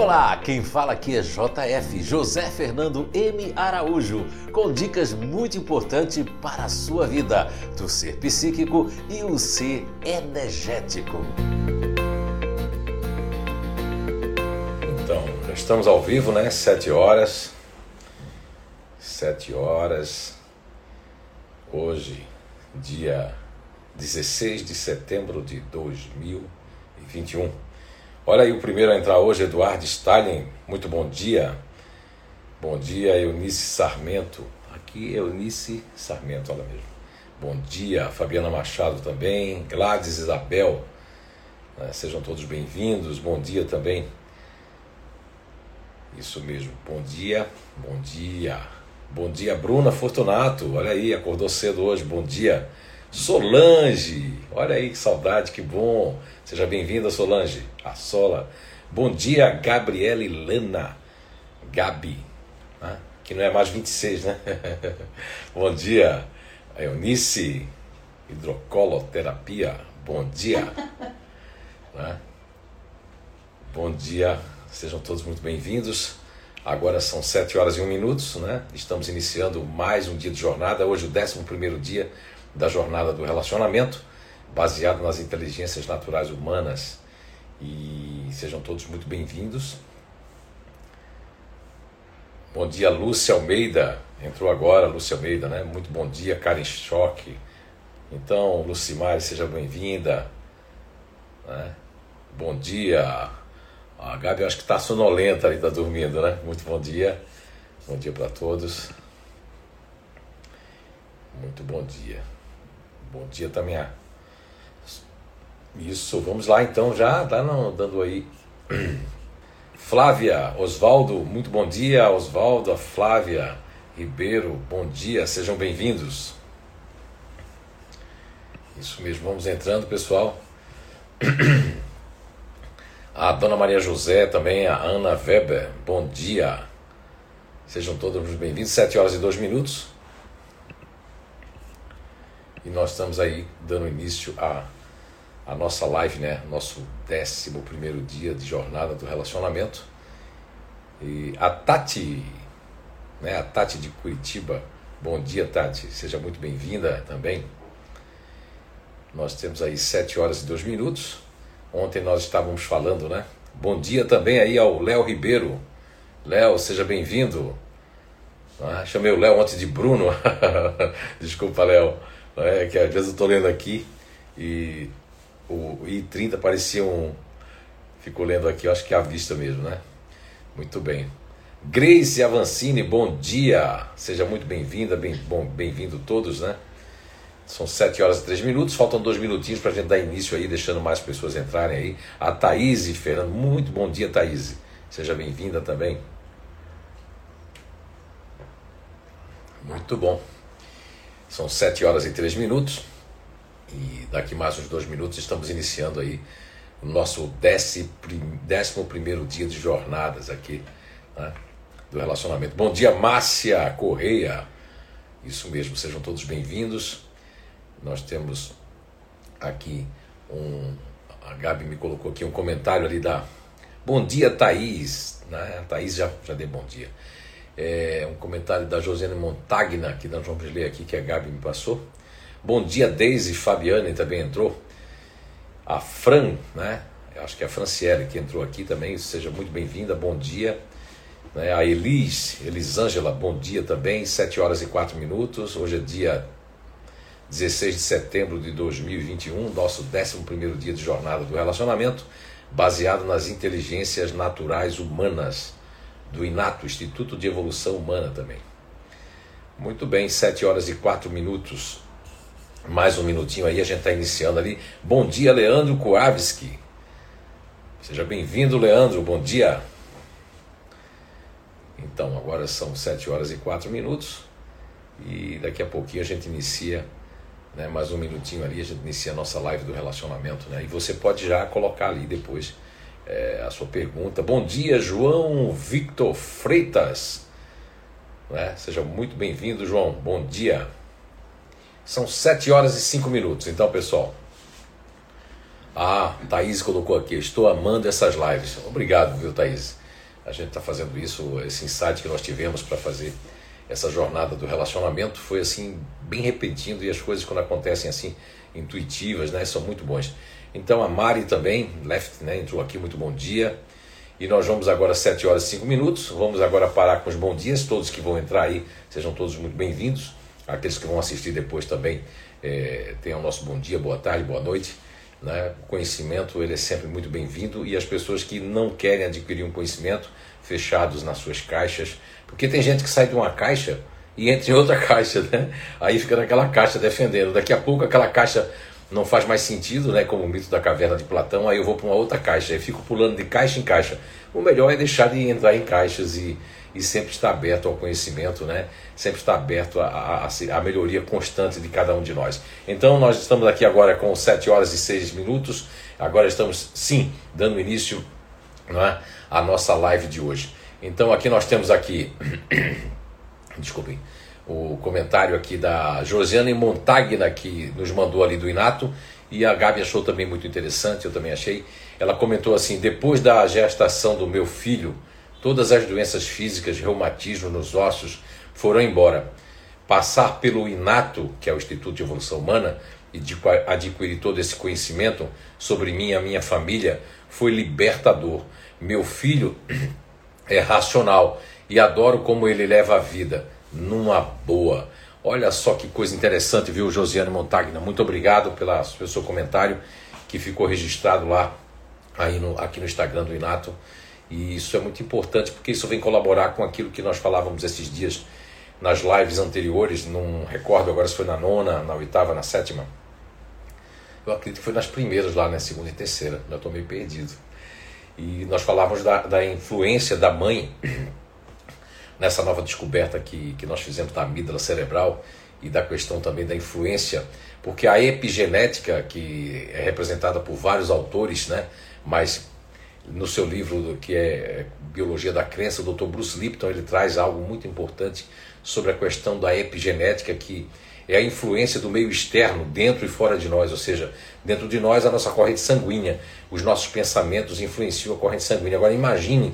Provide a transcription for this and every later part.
Olá, quem fala aqui é JF, José Fernando M. Araújo, com dicas muito importantes para a sua vida, do ser psíquico e o ser energético. Então, já estamos ao vivo, né? Sete horas. Sete horas. Hoje, dia 16 de setembro de 2021. Olha aí o primeiro a entrar hoje, Eduardo Stalin. Muito bom dia. Bom dia, Eunice Sarmento. Aqui, Eunice Sarmento, olha mesmo. Bom dia, Fabiana Machado também. Gladys Isabel. Né, sejam todos bem-vindos. Bom dia também. Isso mesmo. Bom dia. Bom dia. Bom dia, Bruna Fortunato. Olha aí, acordou cedo hoje. Bom dia. Solange, olha aí que saudade, que bom. Seja bem-vinda, Solange. A Sola. Bom dia, Gabriela Lana. Gabi, né? que não é mais 26, né? bom dia, Eunice. Hidrocoloterapia. Bom dia. né? Bom dia, sejam todos muito bem-vindos. Agora são 7 horas e 1 minutos, né? Estamos iniciando mais um dia de jornada, hoje o 11 primeiro dia da jornada do relacionamento, baseado nas inteligências naturais humanas. E sejam todos muito bem-vindos. Bom dia, Lúcia Almeida. Entrou agora, Lúcia Almeida, né? Muito bom dia, Karen Choque. Então, Lucimar, seja bem-vinda. Né? Bom dia. A Gabi acho que está sonolenta ali, está dormindo, né? Muito bom dia. Bom dia para todos. Muito bom dia. Bom dia também. Isso, vamos lá então, já tá não, dando aí. Flávia, Osvaldo, muito bom dia, Osvaldo, a Flávia Ribeiro, bom dia, sejam bem-vindos. Isso mesmo, vamos entrando, pessoal. A Dona Maria José também, a Ana Weber, bom dia. Sejam todos bem-vindos, 7 horas e 2 minutos. E nós estamos aí dando início a, a nossa live, né? Nosso 11 primeiro dia de jornada do relacionamento. E a Tati, né? A Tati de Curitiba. Bom dia, Tati. Seja muito bem-vinda também. Nós temos aí 7 horas e 2 minutos. Ontem nós estávamos falando, né? Bom dia também aí ao Léo Ribeiro. Léo, seja bem-vindo. Ah, chamei o Léo antes de Bruno. Desculpa, Léo. É que às vezes eu estou lendo aqui e o I30 parecia um. Ficou lendo aqui, acho que é a vista mesmo, né? Muito bem. Grace Avancini, bom dia. Seja muito bem-vinda, bem, bom, bem-vindo todos, né? São 7 horas e 3 minutos, faltam dois minutinhos para a gente dar início aí, deixando mais pessoas entrarem aí. A Thaís Fernando, muito bom dia, Thaís. Seja bem-vinda também. Muito bom. São 7 horas e 3 minutos e daqui mais uns dois minutos estamos iniciando aí o nosso décimo, décimo primeiro dia de jornadas aqui né, do relacionamento. Bom dia, Márcia Correia. Isso mesmo, sejam todos bem-vindos. Nós temos aqui um. A Gabi me colocou aqui um comentário ali da. Bom dia, Thaís. Né? A Thaís já, já deu bom dia. É, um comentário da Josiane Montagna, que nós vamos ler aqui, que a Gabi me passou. Bom dia, Deise Fabiane também entrou. A Fran, né? Eu acho que é a Franciele que entrou aqui também, seja muito bem-vinda, bom dia. Né? A Elis, Elisângela, bom dia também, 7 horas e 4 minutos. Hoje é dia 16 de setembro de 2021, nosso 11 dia de jornada do relacionamento, baseado nas inteligências naturais humanas do INATO, Instituto de Evolução Humana também. Muito bem, 7 horas e 4 minutos. Mais um minutinho aí, a gente está iniciando ali. Bom dia, Leandro Kowalski. Seja bem-vindo, Leandro. Bom dia. Então, agora são 7 horas e 4 minutos. E daqui a pouquinho a gente inicia, né, mais um minutinho ali, a gente inicia a nossa live do relacionamento. Né? E você pode já colocar ali depois é, a sua pergunta. Bom dia, João Victor Freitas. Né? Seja muito bem-vindo, João. Bom dia. São 7 horas e 5 minutos. Então, pessoal. Ah, Thaís colocou aqui. Estou amando essas lives. Obrigado, viu, Thaís? A gente está fazendo isso, esse insight que nós tivemos para fazer essa jornada do relacionamento foi assim bem repetindo e as coisas quando acontecem assim intuitivas, né, são muito bons. Então a Mari também, Left, né, entrou aqui, muito bom dia. E nós vamos agora às 7 horas e 5 minutos. Vamos agora parar com os bons dias. Todos que vão entrar aí, sejam todos muito bem-vindos. Aqueles que vão assistir depois também, é, tenham o nosso bom dia, boa tarde, boa noite. Né? O conhecimento ele é sempre muito bem-vindo e as pessoas que não querem adquirir um conhecimento, fechados nas suas caixas, porque tem gente que sai de uma caixa e entra em outra caixa, né? Aí fica naquela caixa defendendo. Daqui a pouco aquela caixa não faz mais sentido, né? Como o mito da caverna de Platão, aí eu vou para uma outra caixa, aí fico pulando de caixa em caixa. O melhor é deixar de entrar em caixas e, e sempre estar aberto ao conhecimento, né? Sempre estar aberto à, à, melhoria constante de cada um de nós. Então nós estamos aqui agora com 7 horas e 6 minutos. Agora estamos, sim, dando início não é, à nossa live de hoje. Então aqui nós temos aqui, desculpem, o comentário aqui da Josiane Montagna, que nos mandou ali do Inato, e a Gabi achou também muito interessante, eu também achei. Ela comentou assim: depois da gestação do meu filho, todas as doenças físicas, reumatismo nos ossos foram embora. Passar pelo Inato, que é o Instituto de Evolução Humana, e adquirir todo esse conhecimento sobre mim e a minha família foi libertador. Meu filho é racional e adoro como ele leva a vida numa boa. Olha só que coisa interessante, viu, Josiane Montagna? Muito obrigado pela, pelo seu comentário que ficou registrado lá aí no, aqui no Instagram do Inato. E isso é muito importante porque isso vem colaborar com aquilo que nós falávamos esses dias nas lives anteriores. Não recordo agora se foi na nona, na oitava, na sétima. Eu acredito que foi nas primeiras lá, né, segunda e terceira. Já estou meio perdido. E nós falávamos da, da influência da mãe nessa nova descoberta que, que nós fizemos da amígdala cerebral e da questão também da influência, porque a epigenética, que é representada por vários autores, né, mas no seu livro que é Biologia da Crença, o Dr. Bruce Lipton ele traz algo muito importante sobre a questão da epigenética, que é a influência do meio externo, dentro e fora de nós, ou seja, dentro de nós a nossa corrente sanguínea, os nossos pensamentos influenciam a corrente sanguínea. Agora imagine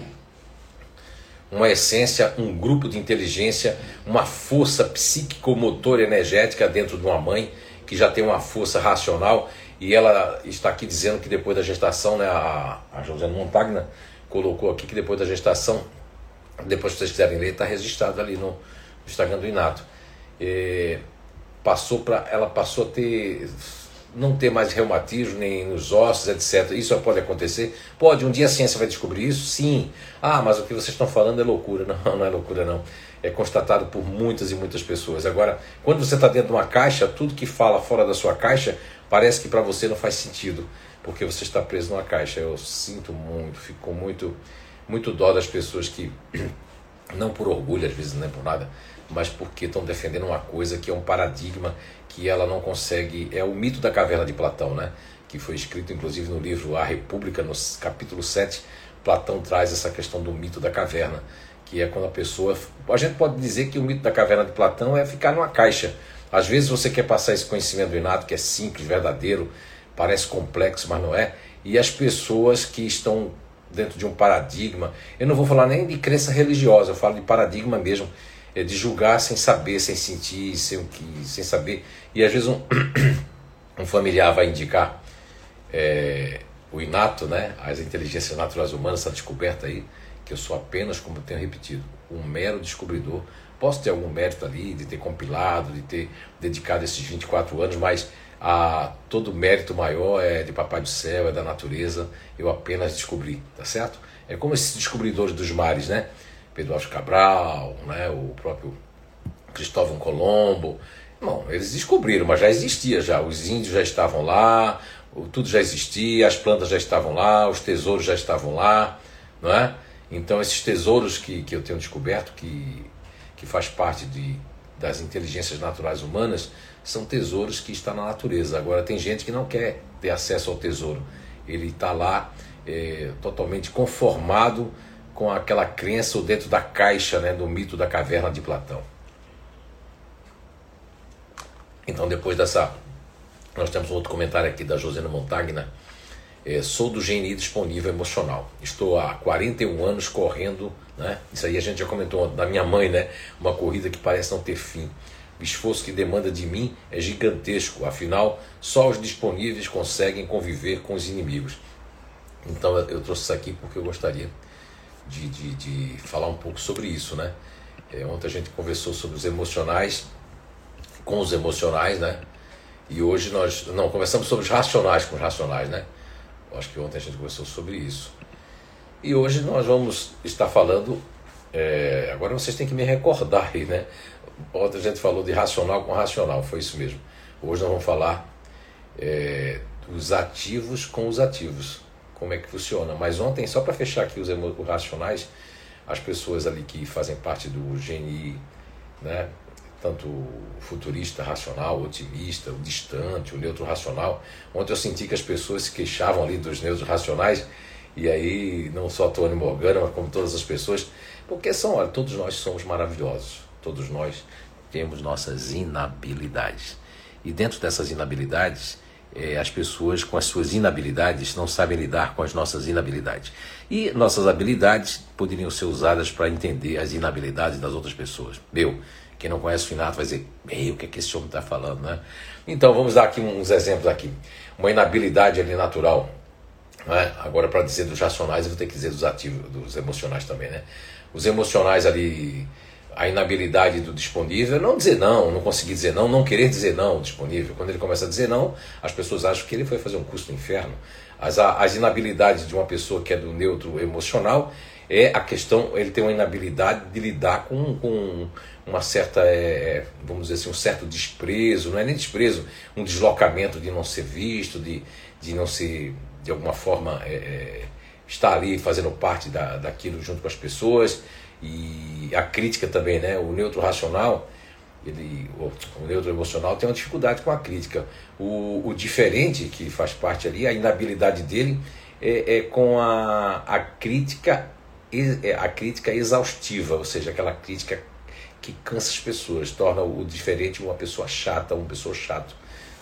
uma essência, um grupo de inteligência, uma força psíquico-motor energética dentro de uma mãe que já tem uma força racional e ela está aqui dizendo que depois da gestação, né, a, a José Montagna colocou aqui que depois da gestação, depois que vocês quiserem ler, está registrado ali no, Instagram do Inato. E passou para, ela passou a ter não ter mais reumatismo nem nos ossos, etc. Isso pode acontecer? Pode, um dia a ciência vai descobrir isso? Sim. Ah, mas o que vocês estão falando é loucura. Não, não é loucura não. É constatado por muitas e muitas pessoas. Agora, quando você está dentro de uma caixa, tudo que fala fora da sua caixa parece que para você não faz sentido, porque você está preso numa caixa. Eu sinto muito, fico muito, muito dó das pessoas que, não por orgulho às vezes, nem por nada, mas porque estão defendendo uma coisa que é um paradigma que ela não consegue. É o mito da caverna de Platão, né? que foi escrito inclusive no livro A República, no capítulo 7. Platão traz essa questão do mito da caverna, que é quando a pessoa. A gente pode dizer que o mito da caverna de Platão é ficar numa caixa. Às vezes você quer passar esse conhecimento inato, que é simples, verdadeiro, parece complexo, mas não é. E as pessoas que estão dentro de um paradigma, eu não vou falar nem de crença religiosa, eu falo de paradigma mesmo, é de julgar sem saber, sem sentir, sem, sem saber. E às vezes um, um familiar vai indicar é, o inato, né, as inteligências naturais humanas, essa descoberta aí, que eu sou apenas, como tenho repetido, um mero descobridor. Posso ter algum mérito ali de ter compilado, de ter dedicado esses 24 anos, mas a, todo mérito maior é de Papai do Céu, é da natureza, eu apenas descobri, tá certo? É como esses descobridores dos mares, né? Pedro Alves Cabral, né, o próprio Cristóvão Colombo. Bom, eles descobriram, mas já existia já. Os índios já estavam lá, tudo já existia, as plantas já estavam lá, os tesouros já estavam lá, não é? Então esses tesouros que, que eu tenho descoberto, que, que faz parte de, das inteligências naturais humanas, são tesouros que estão na natureza. Agora tem gente que não quer ter acesso ao tesouro. Ele está lá é, totalmente conformado com aquela crença dentro da caixa né, do mito da caverna de Platão. Então, depois dessa. Nós temos outro comentário aqui da Josena Montagna. É, sou do GNI disponível emocional. Estou há 41 anos correndo, né? Isso aí a gente já comentou da minha mãe, né? Uma corrida que parece não ter fim. O esforço que demanda de mim é gigantesco, afinal, só os disponíveis conseguem conviver com os inimigos. Então eu trouxe isso aqui porque eu gostaria de, de, de falar um pouco sobre isso, né? É, ontem a gente conversou sobre os emocionais, com os emocionais, né? E hoje nós. Não, conversamos sobre os racionais com os racionais, né? Acho que ontem a gente conversou sobre isso. E hoje nós vamos estar falando. É, agora vocês têm que me recordar aí, né? Ontem a gente falou de racional com racional, foi isso mesmo. Hoje nós vamos falar é, dos ativos com os ativos. Como é que funciona. Mas ontem, só para fechar aqui os, racionais, as pessoas ali que fazem parte do GNI, né? tanto futurista, racional, otimista, o distante, o neutro racional. Ontem eu senti que as pessoas se queixavam ali dos neutros racionais, e aí não só Tony Morgana, mas como todas as pessoas, porque são, olha, todos nós somos maravilhosos, todos nós temos nossas inabilidades. E dentro dessas inabilidades, as pessoas com as suas inabilidades não sabem lidar com as nossas inabilidades. E nossas habilidades poderiam ser usadas para entender as inabilidades das outras pessoas. Meu, quem não conhece o Finato vai dizer, meu, o que, é que esse homem está falando, né? Então vamos dar aqui uns exemplos aqui. Uma inabilidade ali natural. Né? Agora, para dizer dos racionais, eu vou ter que dizer dos ativos, dos emocionais também, né? Os emocionais ali, a inabilidade do disponível, não dizer não, não conseguir dizer não, não querer dizer não disponível. Quando ele começa a dizer não, as pessoas acham que ele foi fazer um curso no inferno. As, as inabilidades de uma pessoa que é do neutro emocional é a questão, ele tem uma inabilidade de lidar com, com uma certa, é, é, vamos dizer assim, um certo desprezo, não é nem desprezo, um deslocamento de não ser visto, de, de não ser, de alguma forma, é, é, estar ali fazendo parte da, daquilo junto com as pessoas. E a crítica também, né? O neutro racional, ele, o, o neutro emocional tem uma dificuldade com a crítica. O, o diferente, que faz parte ali, a inabilidade dele é, é com a, a crítica é, a crítica exaustiva, ou seja, aquela crítica que cansa as pessoas, torna o diferente uma pessoa chata, uma pessoa chato.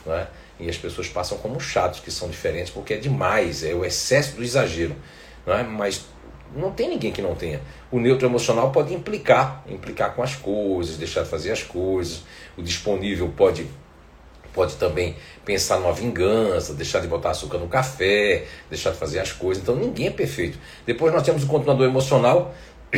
Não é? E as pessoas passam como chatos que são diferentes porque é demais, é o excesso do exagero. Não é? Mas não tem ninguém que não tenha. O neutro emocional pode implicar, implicar com as coisas, deixar de fazer as coisas. O disponível pode pode também pensar numa vingança, deixar de botar açúcar no café, deixar de fazer as coisas. Então ninguém é perfeito. Depois nós temos o continuador emocional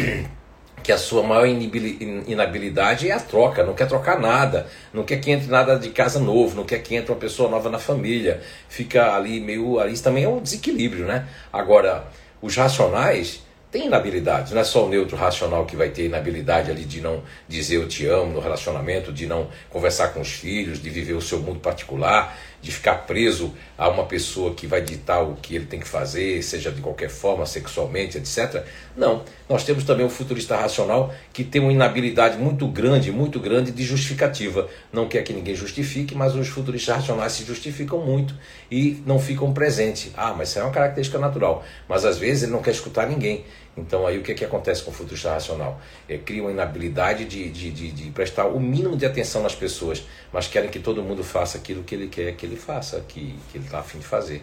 que a sua maior inabilidade é a troca, não quer trocar nada, não quer que entre nada de casa novo, não quer que entre uma pessoa nova na família, fica ali meio. Ali, isso também é um desequilíbrio, né? Agora, os racionais têm inabilidades, não é só o neutro racional que vai ter inabilidade ali de não dizer eu te amo no relacionamento, de não conversar com os filhos, de viver o seu mundo particular, de ficar preso a uma pessoa que vai ditar o que ele tem que fazer, seja de qualquer forma, sexualmente, etc. Não. Nós temos também o futurista racional que tem uma inabilidade muito grande, muito grande de justificativa. Não quer que ninguém justifique, mas os futuristas racionais se justificam muito e não ficam presentes. Ah, mas isso é uma característica natural. Mas às vezes ele não quer escutar ninguém. Então aí o que, é que acontece com o futurista racional? É, cria uma inabilidade de, de, de, de, prestar o mínimo de atenção nas pessoas, mas querem que todo mundo faça aquilo que ele quer que ele faça, que, que ele está afim de fazer.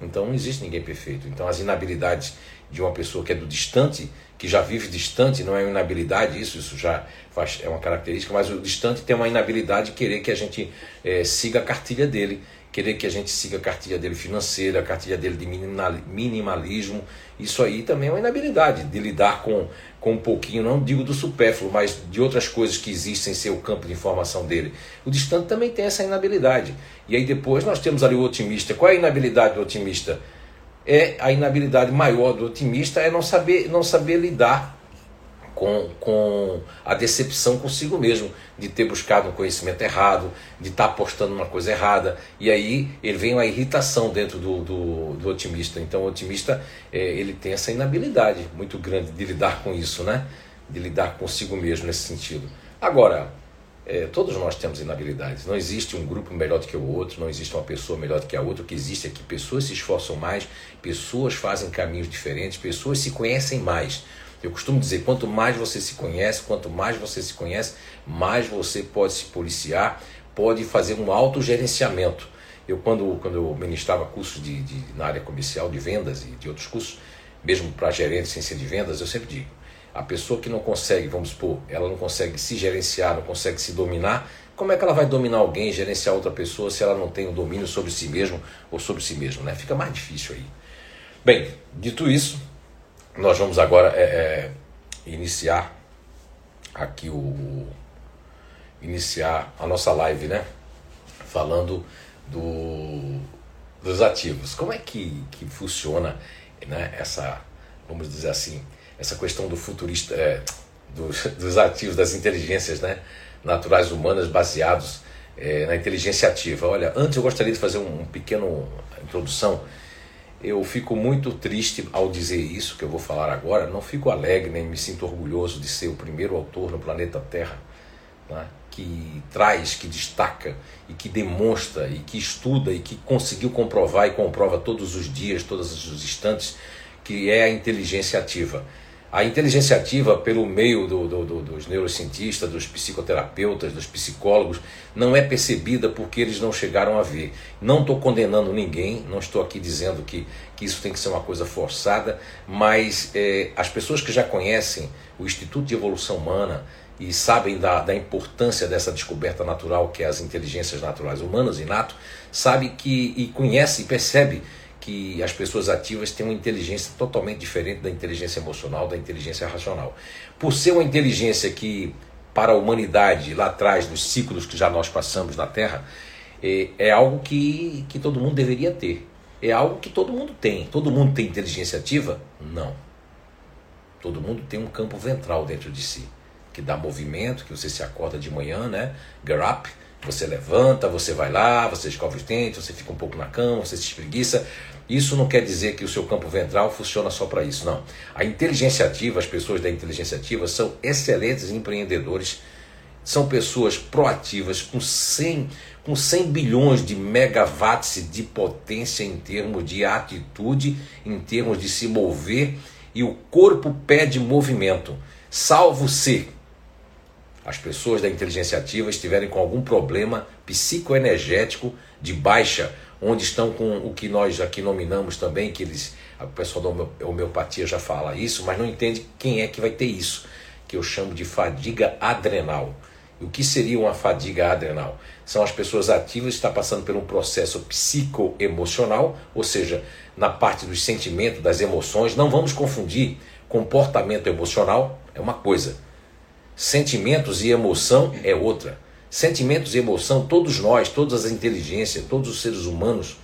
Então não existe ninguém perfeito. Então as inabilidades de uma pessoa que é do distante, que já vive distante, não é uma inabilidade, isso, isso já faz, é uma característica, mas o distante tem uma inabilidade de querer que a gente é, siga a cartilha dele querer que a gente siga a cartilha dele financeira, a cartilha dele de minimalismo. Isso aí também é uma inabilidade de lidar com, com um pouquinho, não digo do supérfluo, mas de outras coisas que existem em seu campo de informação dele. O distante também tem essa inabilidade. E aí depois nós temos ali o otimista. Qual é a inabilidade do otimista? É a inabilidade maior do otimista é não saber, não saber lidar com, com a decepção consigo mesmo, de ter buscado um conhecimento errado, de estar tá apostando numa coisa errada. E aí ele vem uma irritação dentro do, do, do otimista. Então o otimista é, ele tem essa inabilidade muito grande de lidar com isso, né? de lidar consigo mesmo nesse sentido. Agora, é, todos nós temos inabilidades. Não existe um grupo melhor do que o outro, não existe uma pessoa melhor do que a outra. O que existe é que pessoas se esforçam mais, pessoas fazem caminhos diferentes, pessoas se conhecem mais. Eu costumo dizer, quanto mais você se conhece, quanto mais você se conhece, mais você pode se policiar, pode fazer um autogerenciamento. Eu, quando, quando eu ministrava cursos de, de, na área comercial, de vendas e de outros cursos, mesmo para gerente ciência de vendas, eu sempre digo: a pessoa que não consegue, vamos supor, ela não consegue se gerenciar, não consegue se dominar, como é que ela vai dominar alguém, gerenciar outra pessoa, se ela não tem o um domínio sobre si mesmo ou sobre si mesmo? Né? Fica mais difícil aí. Bem, dito isso, nós vamos agora é, é, iniciar aqui o iniciar a nossa live, né? Falando do, dos ativos. Como é que, que funciona né, essa, vamos dizer assim, essa questão do futurista, é, dos, dos, ativos, das inteligências né, naturais humanas baseados é, na inteligência ativa? Olha, antes eu gostaria de fazer um, um pequeno introdução eu fico muito triste ao dizer isso que eu vou falar agora. Não fico alegre nem me sinto orgulhoso de ser o primeiro autor no planeta Terra né, que traz, que destaca e que demonstra e que estuda e que conseguiu comprovar e comprova todos os dias, todos os instantes, que é a inteligência ativa. A inteligência ativa, pelo meio do, do, do, dos neurocientistas, dos psicoterapeutas, dos psicólogos, não é percebida porque eles não chegaram a ver. Não estou condenando ninguém, não estou aqui dizendo que, que isso tem que ser uma coisa forçada, mas é, as pessoas que já conhecem o Instituto de Evolução Humana e sabem da, da importância dessa descoberta natural que é as inteligências naturais humanas, inato, sabe que e conhece e percebe que as pessoas ativas têm uma inteligência totalmente diferente da inteligência emocional, da inteligência racional. Por ser uma inteligência que, para a humanidade, lá atrás, dos ciclos que já nós passamos na Terra, é, é algo que, que todo mundo deveria ter. É algo que todo mundo tem. Todo mundo tem inteligência ativa? Não. Todo mundo tem um campo ventral dentro de si, que dá movimento, que você se acorda de manhã, né? Get up, você levanta, você vai lá, você escova os dentes, você fica um pouco na cama, você se espreguiça. Isso não quer dizer que o seu campo ventral funciona só para isso, não. A inteligência ativa, as pessoas da inteligência ativa são excelentes empreendedores, são pessoas proativas com 100, com 100 bilhões de megawatts de potência em termos de atitude, em termos de se mover, e o corpo pede movimento, salvo se as pessoas da inteligência ativa estiverem com algum problema psicoenergético de baixa, onde estão com o que nós aqui nominamos também, que eles, o pessoal da homeopatia já fala isso, mas não entende quem é que vai ter isso, que eu chamo de fadiga adrenal. O que seria uma fadiga adrenal? São as pessoas ativas que estão passando por um processo psicoemocional, ou seja, na parte dos sentimentos, das emoções. Não vamos confundir comportamento emocional, é uma coisa Sentimentos e emoção é outra. Sentimentos e emoção, todos nós, todas as inteligências, todos os seres humanos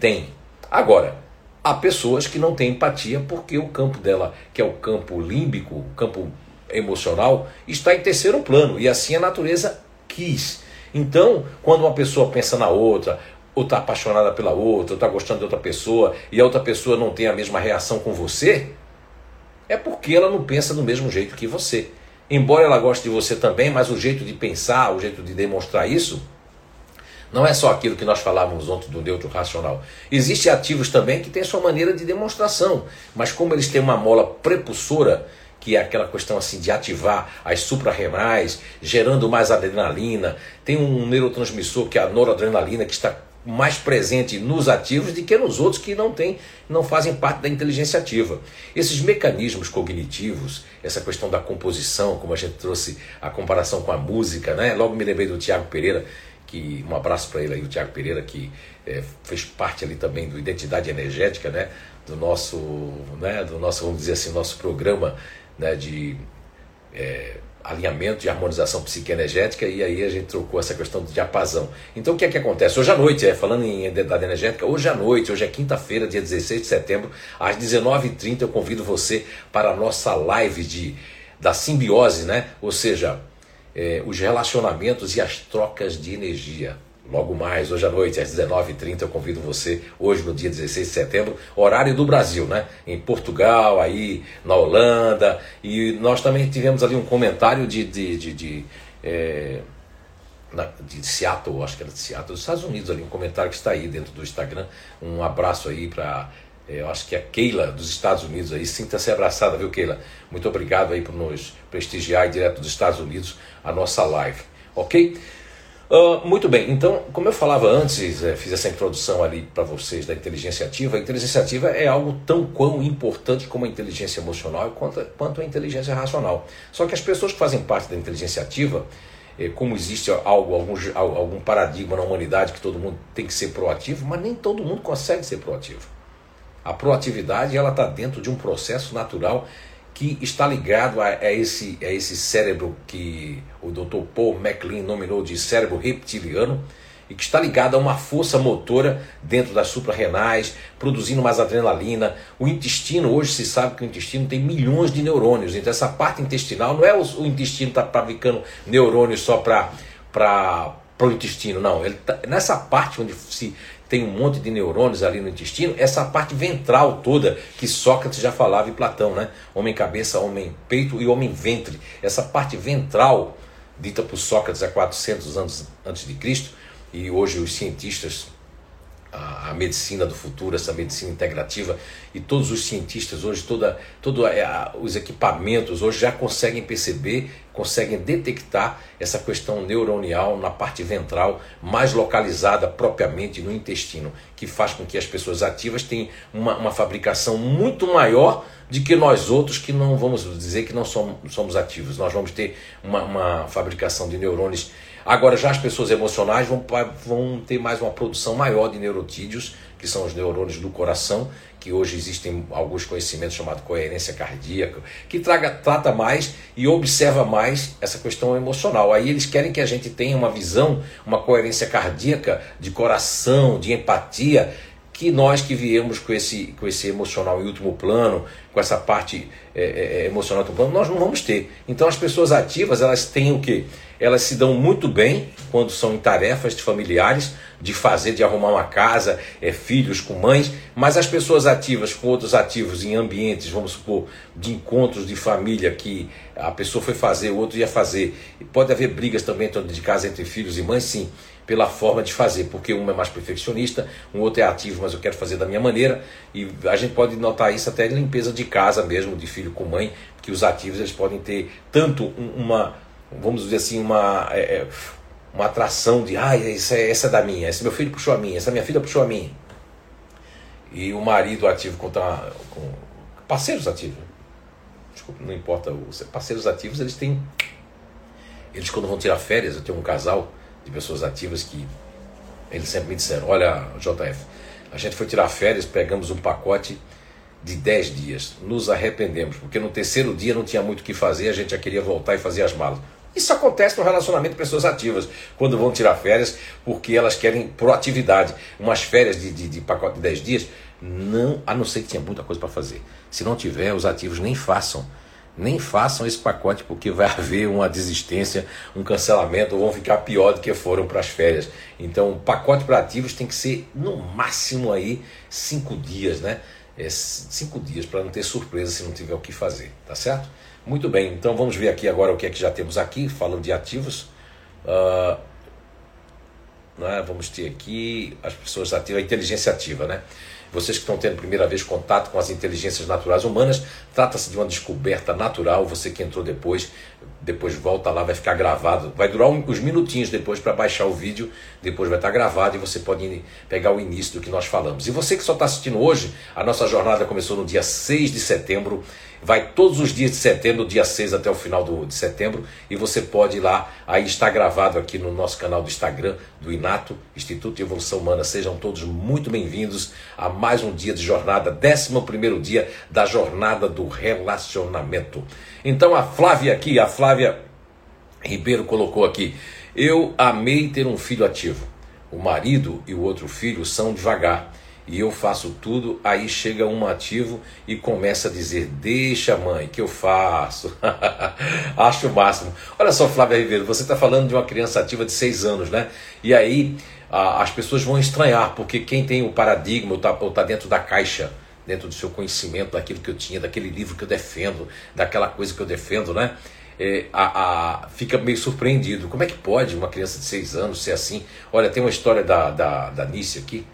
têm. Agora, há pessoas que não têm empatia porque o campo dela, que é o campo límbico, o campo emocional, está em terceiro plano e assim a natureza quis. Então, quando uma pessoa pensa na outra, ou está apaixonada pela outra, ou está gostando de outra pessoa, e a outra pessoa não tem a mesma reação com você, é porque ela não pensa do mesmo jeito que você. Embora ela goste de você também, mas o jeito de pensar, o jeito de demonstrar isso, não é só aquilo que nós falávamos ontem do neutro racional. Existem ativos também que têm sua maneira de demonstração, mas como eles têm uma mola prepulsora, que é aquela questão assim de ativar as suprarrenais, gerando mais adrenalina, tem um neurotransmissor que é a noradrenalina que está mais presente nos ativos do que nos outros que não tem, não fazem parte da inteligência ativa. Esses mecanismos cognitivos, essa questão da composição, como a gente trouxe a comparação com a música, né? Logo me lembrei do Tiago Pereira, que um abraço para ele aí, o Tiago Pereira, que é, fez parte ali também do Identidade Energética, né? Do nosso, né? Do nosso, vamos dizer assim, nosso programa, né? De é, alinhamento e harmonização psiquenergética e aí a gente trocou essa questão do diapasão. Então o que é que acontece? Hoje à noite, é, falando em identidade energética, hoje à noite, hoje é quinta-feira, dia 16 de setembro, às 19h30 eu convido você para a nossa live de, da simbiose, né? ou seja, é, os relacionamentos e as trocas de energia. Logo mais, hoje à noite, às 19h30, eu convido você, hoje no dia 16 de setembro, horário do Brasil, né? Em Portugal, aí na Holanda. E nós também tivemos ali um comentário de. de, de, de, é, de Seattle, acho que era de Seattle, dos Estados Unidos, ali, um comentário que está aí dentro do Instagram. Um abraço aí para é, eu acho que é Keila dos Estados Unidos aí. Sinta-se abraçada, viu, Keila? Muito obrigado aí por nos prestigiar direto dos Estados Unidos a nossa live, ok? Uh, muito bem, então, como eu falava antes, é, fiz essa introdução ali para vocês da inteligência ativa. A inteligência ativa é algo tão quão importante como a inteligência emocional quanto, quanto a inteligência racional. Só que as pessoas que fazem parte da inteligência ativa, é, como existe algo, algum, algum paradigma na humanidade que todo mundo tem que ser proativo, mas nem todo mundo consegue ser proativo. A proatividade ela está dentro de um processo natural que está ligado a, a, esse, a esse cérebro que o Dr. Paul MacLean nominou de cérebro reptiliano e que está ligado a uma força motora dentro das suprarrenais, produzindo mais adrenalina. O intestino, hoje se sabe que o intestino tem milhões de neurônios, então essa parte intestinal não é o, o intestino está fabricando neurônios só para o intestino, não. Ele tá, nessa parte onde se tem um monte de neurônios ali no intestino, essa parte ventral toda que Sócrates já falava em Platão, né? Homem cabeça, homem peito e homem ventre. Essa parte ventral, dita por Sócrates há 400 anos antes de Cristo, e hoje os cientistas a, medicina do futuro, essa medicina integrativa, e todos os cientistas hoje, toda, todo a, os equipamentos hoje já conseguem perceber, conseguem detectar essa questão neuronial na parte ventral, mais localizada propriamente no intestino, que faz com que as pessoas ativas tenham uma, uma fabricação muito maior de que nós outros que não vamos dizer que não somos, somos ativos. Nós vamos ter uma, uma fabricação de neurônios Agora, já as pessoas emocionais vão, vão ter mais uma produção maior de neurotídeos, que são os neurônios do coração, que hoje existem alguns conhecimentos chamados coerência cardíaca, que traga, trata mais e observa mais essa questão emocional. Aí eles querem que a gente tenha uma visão, uma coerência cardíaca, de coração, de empatia, que nós que viemos com esse, com esse emocional em último plano, com essa parte é, é, é emocional em último plano, nós não vamos ter. Então as pessoas ativas, elas têm o quê? Elas se dão muito bem quando são em tarefas de familiares, de fazer, de arrumar uma casa, é, filhos com mães, mas as pessoas ativas com outros ativos em ambientes, vamos supor, de encontros de família que a pessoa foi fazer, o outro ia fazer. Pode haver brigas também dentro de casa entre filhos e mães, sim pela forma de fazer, porque um é mais perfeccionista, um outro é ativo, mas eu quero fazer da minha maneira, e a gente pode notar isso até em limpeza de casa mesmo, de filho com mãe, que os ativos eles podem ter tanto uma, vamos dizer assim, uma, é, é uma atração de, ah, essa é, essa é da minha, esse meu filho puxou a minha, essa minha filha puxou a minha. E o marido ativo com, com parceiros ativos, desculpa, não importa, os parceiros ativos, eles têm, eles quando vão tirar férias, eu tenho um casal, de pessoas ativas que eles sempre me disseram: Olha, JF, a gente foi tirar férias, pegamos um pacote de 10 dias, nos arrependemos, porque no terceiro dia não tinha muito o que fazer, a gente já queria voltar e fazer as malas. Isso acontece no relacionamento de pessoas ativas, quando vão tirar férias, porque elas querem proatividade. Umas férias de, de, de pacote de 10 dias, não, a não ser que tinha muita coisa para fazer. Se não tiver, os ativos nem façam nem façam esse pacote porque vai haver uma desistência, um cancelamento, ou vão ficar pior do que foram para as férias. Então, o pacote para ativos tem que ser no máximo aí cinco dias, né? É, cinco dias para não ter surpresa se não tiver o que fazer, tá certo? Muito bem, então vamos ver aqui agora o que é que já temos aqui, falando de ativos. Uh, né, vamos ter aqui as pessoas ativas, a inteligência ativa, né? Vocês que estão tendo primeira vez contato com as inteligências naturais humanas, trata-se de uma descoberta natural. Você que entrou depois, depois volta lá, vai ficar gravado. Vai durar uns minutinhos depois para baixar o vídeo, depois vai estar gravado e você pode pegar o início do que nós falamos. E você que só está assistindo hoje, a nossa jornada começou no dia 6 de setembro vai todos os dias de setembro, dia 6 até o final do, de setembro, e você pode ir lá, aí está gravado aqui no nosso canal do Instagram, do Inato, Instituto de Evolução Humana. Sejam todos muito bem-vindos a mais um dia de jornada, 11 dia da jornada do relacionamento. Então a Flávia aqui, a Flávia Ribeiro colocou aqui, eu amei ter um filho ativo. O marido e o outro filho são devagar e eu faço tudo, aí chega um ativo e começa a dizer: Deixa, mãe, que eu faço. Acho o máximo. Olha só, Flávia Ribeiro, você está falando de uma criança ativa de seis anos, né? E aí a, as pessoas vão estranhar, porque quem tem o paradigma ou está tá dentro da caixa, dentro do seu conhecimento, daquilo que eu tinha, daquele livro que eu defendo, daquela coisa que eu defendo, né? É, a, a, fica meio surpreendido. Como é que pode uma criança de seis anos ser assim? Olha, tem uma história da, da, da Nícia aqui,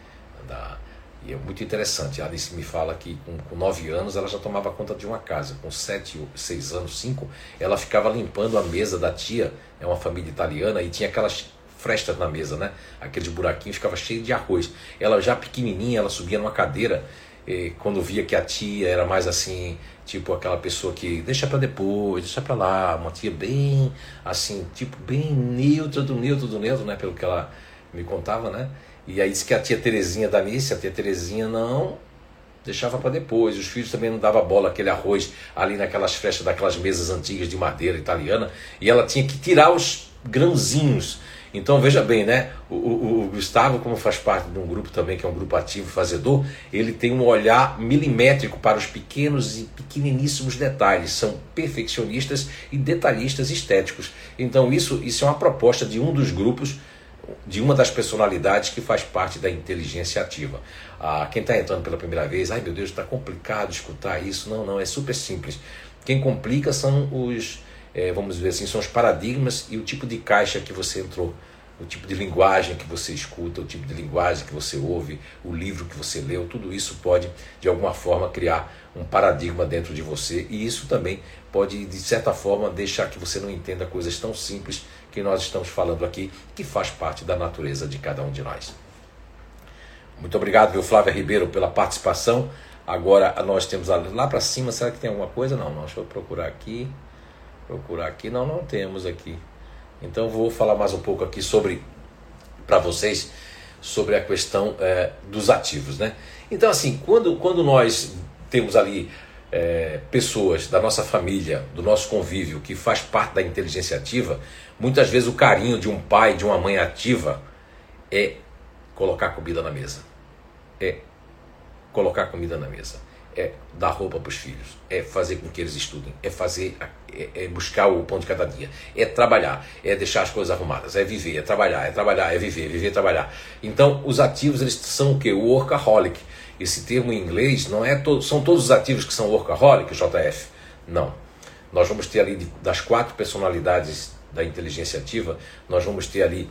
da e é muito interessante. A Alice me fala que com, com nove anos ela já tomava conta de uma casa. Com sete, seis anos, cinco, ela ficava limpando a mesa da tia, é uma família italiana, e tinha aquelas frestas na mesa, né? Aqueles buraquinhos ficava cheio de arroz. Ela já pequenininha, ela subia numa cadeira e quando via que a tia era mais assim, tipo aquela pessoa que deixa para depois, deixa para lá, uma tia bem assim, tipo bem neutra do neutro do neutro, né? Pelo que ela me contava, né? E aí disse que a tia Terezinha da missa, a tia Terezinha não deixava para depois. Os filhos também não dava bola aquele arroz ali naquelas festas daquelas mesas antigas de madeira italiana, e ela tinha que tirar os grãozinhos. Então veja bem, né? O, o, o, Gustavo, como faz parte de um grupo também, que é um grupo ativo fazedor, ele tem um olhar milimétrico para os pequenos e pequeniníssimos detalhes. São perfeccionistas e detalhistas estéticos. Então isso, isso é uma proposta de um dos grupos de uma das personalidades que faz parte da inteligência ativa. Ah, quem está entrando pela primeira vez, ai meu Deus, está complicado escutar isso. Não, não, é super simples. Quem complica são os, é, vamos dizer assim, são os paradigmas e o tipo de caixa que você entrou, o tipo de linguagem que você escuta, o tipo de linguagem que você ouve, o livro que você leu, tudo isso pode, de alguma forma, criar um paradigma dentro de você e isso também pode, de certa forma, deixar que você não entenda coisas tão simples que nós estamos falando aqui, que faz parte da natureza de cada um de nós. Muito obrigado, viu, Flávia Ribeiro, pela participação. Agora nós temos lá para cima, será que tem alguma coisa? Não, não, deixa eu procurar aqui. Procurar aqui, não, não temos aqui. Então vou falar mais um pouco aqui sobre, para vocês, sobre a questão é, dos ativos, né? Então assim, quando, quando nós temos ali é, pessoas da nossa família, do nosso convívio, que faz parte da inteligência ativa, muitas vezes o carinho de um pai, de uma mãe ativa é colocar comida na mesa. É colocar comida na mesa. É dar roupa para os filhos. É fazer com que eles estudem. É fazer, é, é buscar o pão de cada dia. É trabalhar. É deixar as coisas arrumadas. É viver. É trabalhar. É trabalhar. É viver. Viver. Trabalhar. Então, os ativos eles são o que? O workaholic esse termo em inglês não é todo, são todos os ativos que são workaholic, JF. Não. Nós vamos ter ali das quatro personalidades da inteligência ativa, nós vamos ter ali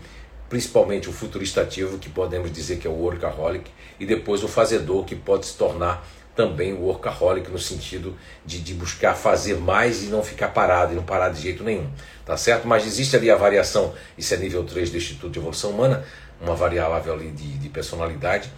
principalmente o futurista ativo, que podemos dizer que é o workaholic, e depois o fazedor, que pode se tornar também o workaholic no sentido de, de buscar fazer mais e não ficar parado, e não parar de jeito nenhum, tá certo? Mas existe ali a variação, isso é nível 3 do Instituto de Evolução Humana, uma variável ali de, de personalidade,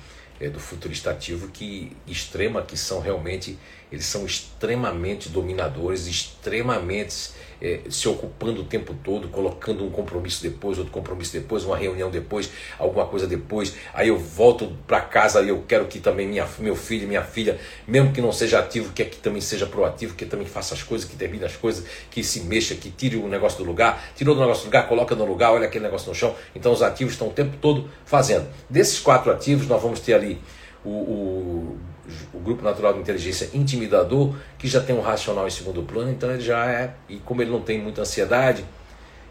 é, do futurista ativo que extrema que são realmente eles são extremamente dominadores, extremamente é, se ocupando o tempo todo, colocando um compromisso depois, outro compromisso depois, uma reunião depois, alguma coisa depois. Aí eu volto para casa e eu quero que também minha, meu filho, minha filha, mesmo que não seja ativo, que, que também seja proativo, que também faça as coisas, que termine as coisas, que se mexa, que tire o negócio do lugar, tirou do negócio do lugar, coloca no lugar, olha aquele negócio no chão. Então os ativos estão o tempo todo fazendo. Desses quatro ativos, nós vamos ter ali o, o o grupo natural de inteligência intimidador, que já tem um racional em segundo plano, então ele já é, e como ele não tem muita ansiedade,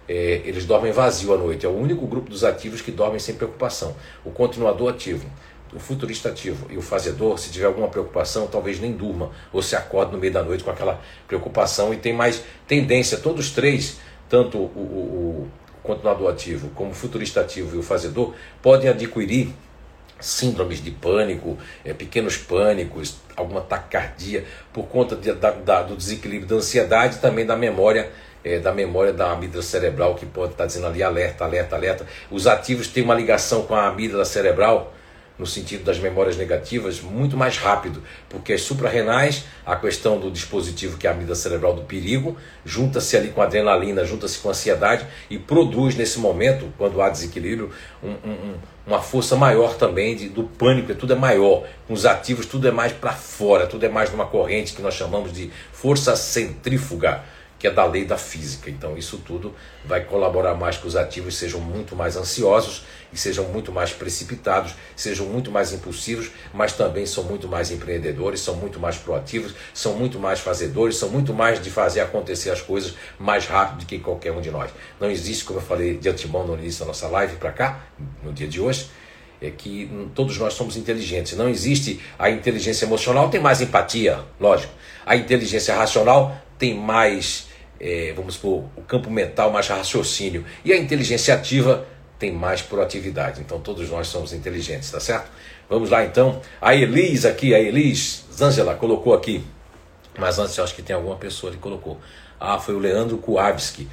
é, eles dormem vazio à noite. É o único grupo dos ativos que dormem sem preocupação. O continuador ativo, o futurista ativo e o fazedor, se tiver alguma preocupação, talvez nem durma ou se acorde no meio da noite com aquela preocupação e tem mais tendência, todos três, tanto o, o, o continuador ativo como o futurista ativo e o fazedor, podem adquirir síndromes de pânico, é, pequenos pânicos, alguma taquicardia, por conta de, da, da, do desequilíbrio da ansiedade e também da memória, é, da memória da amígdala cerebral, que pode estar dizendo ali alerta, alerta, alerta. Os ativos têm uma ligação com a amígdala cerebral, no sentido das memórias negativas, muito mais rápido, porque as suprarrenais, a questão do dispositivo que é a amígdala cerebral do perigo, junta-se ali com a adrenalina, junta-se com a ansiedade e produz nesse momento, quando há desequilíbrio, um, um, uma força maior também de, do pânico, tudo é maior. Com os ativos, tudo é mais para fora, tudo é mais numa corrente que nós chamamos de força centrífuga que é da lei da física. Então, isso tudo vai colaborar mais que os ativos sejam muito mais ansiosos e sejam muito mais precipitados, sejam muito mais impulsivos, mas também são muito mais empreendedores, são muito mais proativos, são muito mais fazedores, são muito mais de fazer acontecer as coisas mais rápido do que qualquer um de nós. Não existe, como eu falei de antemão no início da nossa live para cá, no dia de hoje, é que todos nós somos inteligentes. Não existe a inteligência emocional, tem mais empatia, lógico. A inteligência racional tem mais é, vamos supor, o campo mental mais raciocínio. E a inteligência ativa tem mais proatividade. Então todos nós somos inteligentes, tá certo? Vamos lá então. A Elis aqui, a Elis Zangela colocou aqui. Mas antes eu acho que tem alguma pessoa que colocou. Ah, foi o Leandro Kuavski.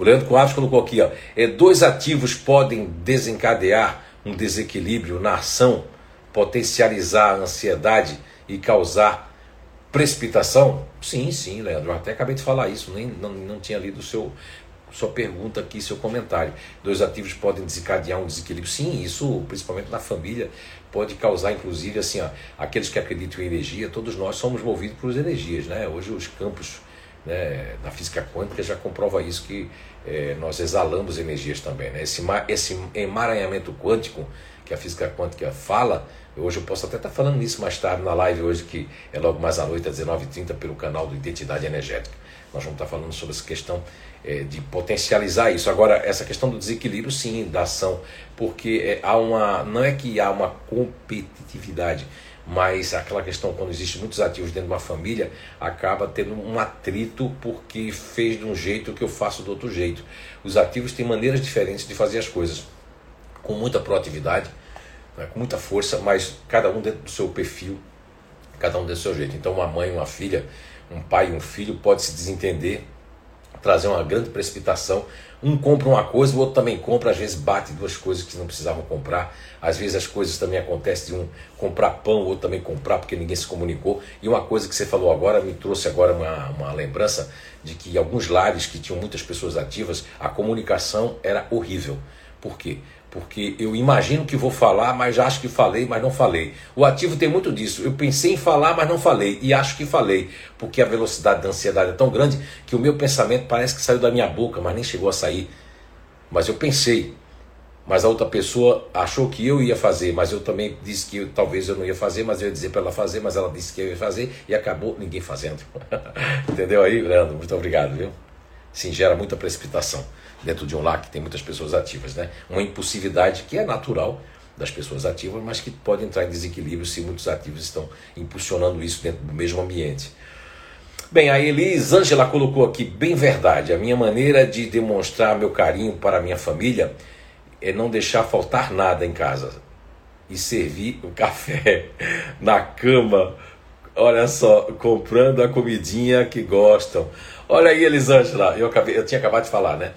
O Leandro Coates colocou aqui, ó, é, dois ativos podem desencadear um desequilíbrio na ação, potencializar a ansiedade e causar precipitação? Sim, sim, Leandro. Eu até acabei de falar isso, nem não, não tinha lido o seu sua pergunta aqui, seu comentário. Dois ativos podem desencadear um desequilíbrio. Sim, isso, principalmente na família, pode causar, inclusive, assim, ó, aqueles que acreditam em energia, todos nós somos movidos por energias, né? Hoje os campos né, da física quântica já comprova isso que é, nós exalamos energias também, né? Esse, esse emaranhamento quântico que a física quântica fala, hoje eu posso até estar falando nisso mais tarde na live hoje, que é logo mais à noite, às 19h30, pelo canal do Identidade Energética. Nós vamos estar falando sobre essa questão é, de potencializar isso. Agora, essa questão do desequilíbrio, sim, da ação, porque é, há uma, não é que há uma competitividade, mas aquela questão, quando existem muitos ativos dentro de uma família, acaba tendo um atrito porque fez de um jeito que eu faço do outro jeito. Os ativos têm maneiras diferentes de fazer as coisas, com muita proatividade, né, com muita força, mas cada um dentro do seu perfil, cada um do seu jeito. Então, uma mãe, uma filha, um pai e um filho pode se desentender trazer uma grande precipitação. Um compra uma coisa, o outro também compra, às vezes bate duas coisas que não precisavam comprar. Às vezes as coisas também acontecem de um comprar pão, o outro também comprar porque ninguém se comunicou. E uma coisa que você falou agora me trouxe agora uma, uma lembrança de que alguns lares que tinham muitas pessoas ativas, a comunicação era horrível. Por quê? Porque eu imagino que vou falar, mas acho que falei, mas não falei. O ativo tem muito disso. Eu pensei em falar, mas não falei, e acho que falei, porque a velocidade da ansiedade é tão grande que o meu pensamento parece que saiu da minha boca, mas nem chegou a sair. Mas eu pensei, mas a outra pessoa achou que eu ia fazer, mas eu também disse que eu, talvez eu não ia fazer, mas eu ia dizer para ela fazer, mas ela disse que eu ia fazer e acabou ninguém fazendo. Entendeu aí, Leandro? Muito obrigado, viu? Sim, gera muita precipitação dentro de um lar que tem muitas pessoas ativas, né? Uma impulsividade que é natural das pessoas ativas, mas que pode entrar em desequilíbrio se muitos ativos estão impulsionando isso dentro do mesmo ambiente. Bem, a Elisângela colocou aqui, bem verdade, a minha maneira de demonstrar meu carinho para a minha família é não deixar faltar nada em casa e servir o café na cama, olha só, comprando a comidinha que gostam. Olha aí, Elisângela, eu, acabei, eu tinha acabado de falar, né?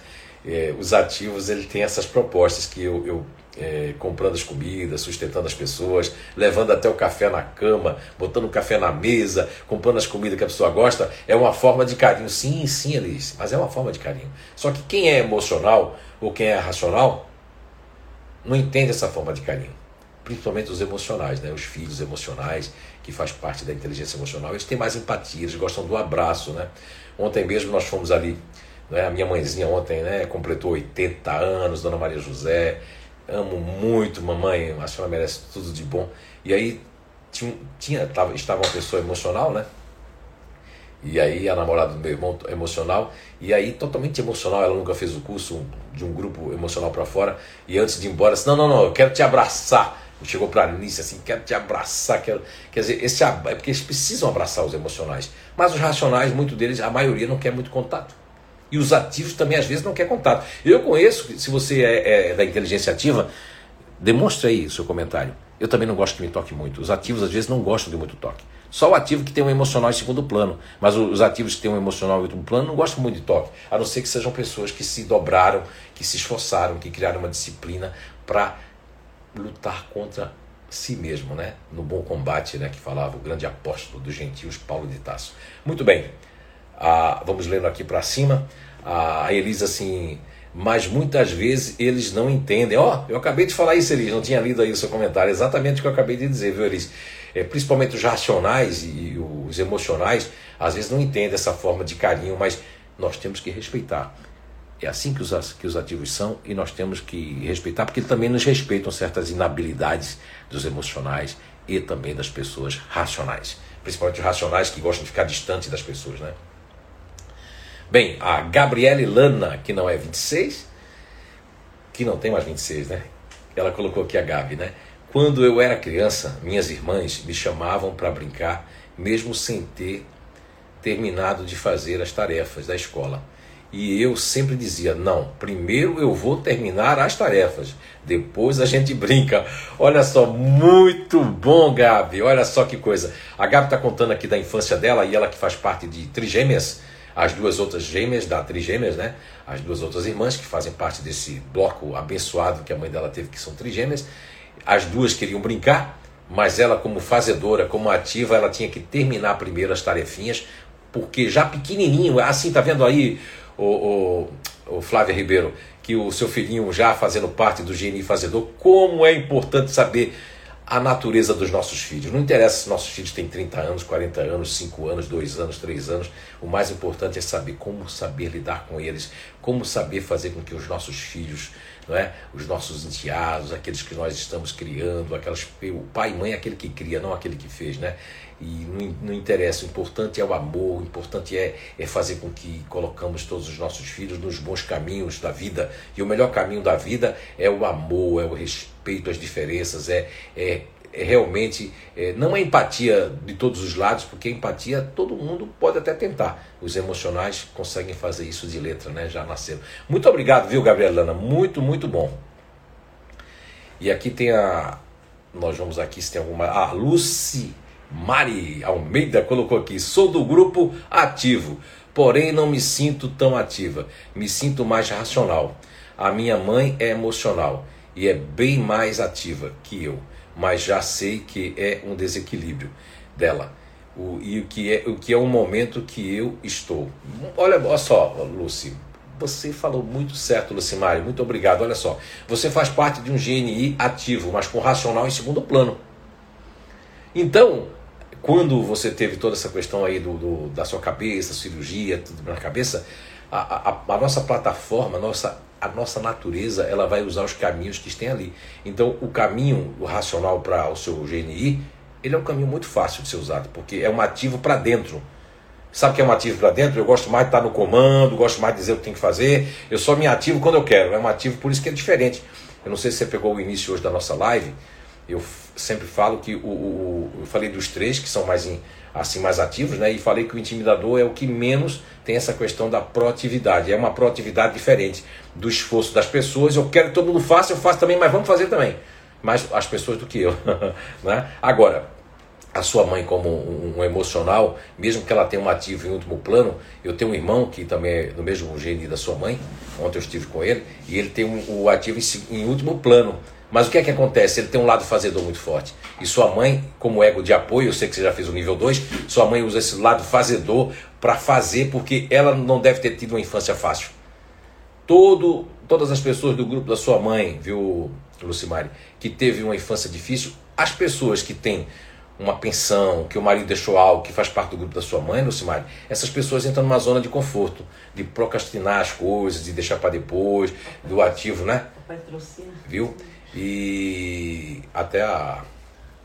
É, os ativos ele tem essas propostas que eu, eu é, comprando as comidas, sustentando as pessoas, levando até o café na cama, botando o café na mesa, comprando as comidas que a pessoa gosta, é uma forma de carinho. Sim, sim, Alice, mas é uma forma de carinho. Só que quem é emocional ou quem é racional não entende essa forma de carinho. Principalmente os emocionais, né? os filhos emocionais, que faz parte da inteligência emocional, eles têm mais empatia, eles gostam do abraço. Né? Ontem mesmo nós fomos ali né? A minha mãezinha ontem né, completou 80 anos, Dona Maria José. Amo muito, mamãe, a senhora merece tudo de bom. E aí tinha, tinha tava, estava uma pessoa emocional, né? E aí a namorada do meu irmão emocional, e aí totalmente emocional, ela nunca fez o curso de um grupo emocional para fora, e antes de ir embora, disse, não, não, não, eu quero te abraçar. Chegou para a Alice assim, quero te abraçar, quero... Quer dizer, esse, é porque eles precisam abraçar os emocionais. Mas os racionais, muito deles, a maioria não quer muito contato. E os ativos também às vezes não quer contato. Eu conheço, se você é, é da inteligência ativa, demonstre aí o seu comentário. Eu também não gosto que me toque muito. Os ativos às vezes não gostam de muito toque. Só o ativo que tem um emocional em segundo plano. Mas os ativos que têm um emocional em último plano não gostam muito de toque. A não ser que sejam pessoas que se dobraram, que se esforçaram, que criaram uma disciplina para lutar contra si mesmo, né? No bom combate, né? Que falava o grande apóstolo dos gentios, Paulo de Tasso. Muito bem. Ah, vamos lendo aqui para cima a Elisa assim, mas muitas vezes eles não entendem. Ó, oh, eu acabei de falar isso, Elis, não tinha lido aí o seu comentário, exatamente o que eu acabei de dizer, viu, Elis? É, principalmente os racionais e os emocionais, às vezes não entendem essa forma de carinho, mas nós temos que respeitar. É assim que os, que os ativos são e nós temos que respeitar, porque também nos respeitam certas inabilidades dos emocionais e também das pessoas racionais. Principalmente os racionais que gostam de ficar distante das pessoas, né? Bem, a Gabriele Lana, que não é 26, que não tem mais 26, né? Ela colocou aqui a Gabi, né? Quando eu era criança, minhas irmãs me chamavam para brincar, mesmo sem ter terminado de fazer as tarefas da escola. E eu sempre dizia: não, primeiro eu vou terminar as tarefas, depois a gente brinca. Olha só, muito bom, Gabi. Olha só que coisa. A Gabi está contando aqui da infância dela e ela que faz parte de Trigêmeas as duas outras gêmeas, da trigêmeas, né? As duas outras irmãs que fazem parte desse bloco abençoado que a mãe dela teve, que são trigêmeas. As duas queriam brincar, mas ela, como fazedora, como ativa, ela tinha que terminar primeiro as tarefinhas, porque já pequenininho, assim, tá vendo aí, o, o, o Flávio Ribeiro, que o seu filhinho já fazendo parte do GNI Fazedor, como é importante saber a natureza dos nossos filhos. Não interessa se nossos filhos têm 30 anos, 40 anos, 5 anos, 2 anos, 3 anos. O mais importante é saber como saber lidar com eles, como saber fazer com que os nossos filhos, não é? os nossos enteados, aqueles que nós estamos criando, aquelas, o pai e mãe é aquele que cria, não aquele que fez. Né? E não, não interessa, o importante é o amor, o importante é, é fazer com que colocamos todos os nossos filhos nos bons caminhos da vida. E o melhor caminho da vida é o amor, é o respeito às diferenças, é, é, é realmente é, não a empatia de todos os lados, porque empatia todo mundo pode até tentar. Os emocionais conseguem fazer isso de letra, né? Já nasceram. Muito obrigado, viu, Gabrielana? Muito, muito bom. E aqui tem a. Nós vamos aqui se tem alguma. A Lucy Mari Almeida colocou aqui: sou do grupo ativo, porém não me sinto tão ativa, me sinto mais racional. A minha mãe é emocional e é bem mais ativa que eu, mas já sei que é um desequilíbrio dela. O, e o que, é, o que é um momento que eu estou. Olha, olha só, Lucy, você falou muito certo, Lucimari, muito obrigado. Olha só, você faz parte de um GNI ativo, mas com racional em segundo plano. Então, quando você teve toda essa questão aí do, do da sua cabeça, cirurgia, tudo na cabeça, a, a, a, nossa plataforma, a nossa, a nossa natureza, ela vai usar os caminhos que tem ali. Então, o caminho racional para o seu GNI, ele é um caminho muito fácil de ser usado, porque é um ativo para dentro. Sabe o que é um ativo para dentro? Eu gosto mais de estar no comando, gosto mais de dizer o que tem que fazer. Eu só me ativo quando eu quero. É um ativo, por isso que é diferente. Eu não sei se você pegou o início hoje da nossa live. Eu sempre falo que o, o, eu falei dos três que são mais assim mais ativos, né? E falei que o intimidador é o que menos tem essa questão da proatividade. É uma proatividade diferente do esforço das pessoas. Eu quero que todo mundo faça, eu faço também, mas vamos fazer também. Mais as pessoas do que eu, né? Agora, a sua mãe como um, um, emocional, mesmo que ela tenha um ativo em último plano, eu tenho um irmão que também é do mesmo gene da sua mãe, ontem eu estive com ele, e ele tem um, o ativo em, em último plano. Mas o que é que acontece? Ele tem um lado fazedor muito forte. E sua mãe, como ego de apoio, eu sei que você já fez o nível 2, sua mãe usa esse lado fazedor para fazer, porque ela não deve ter tido uma infância fácil. Todo, todas as pessoas do grupo da sua mãe, viu, Lucimari, que teve uma infância difícil, as pessoas que têm uma pensão, que o marido deixou algo, que faz parte do grupo da sua mãe, Lucimari, essas pessoas entram numa zona de conforto, de procrastinar as coisas, de deixar para depois, do ativo, né? Patrocina. Viu? E até a,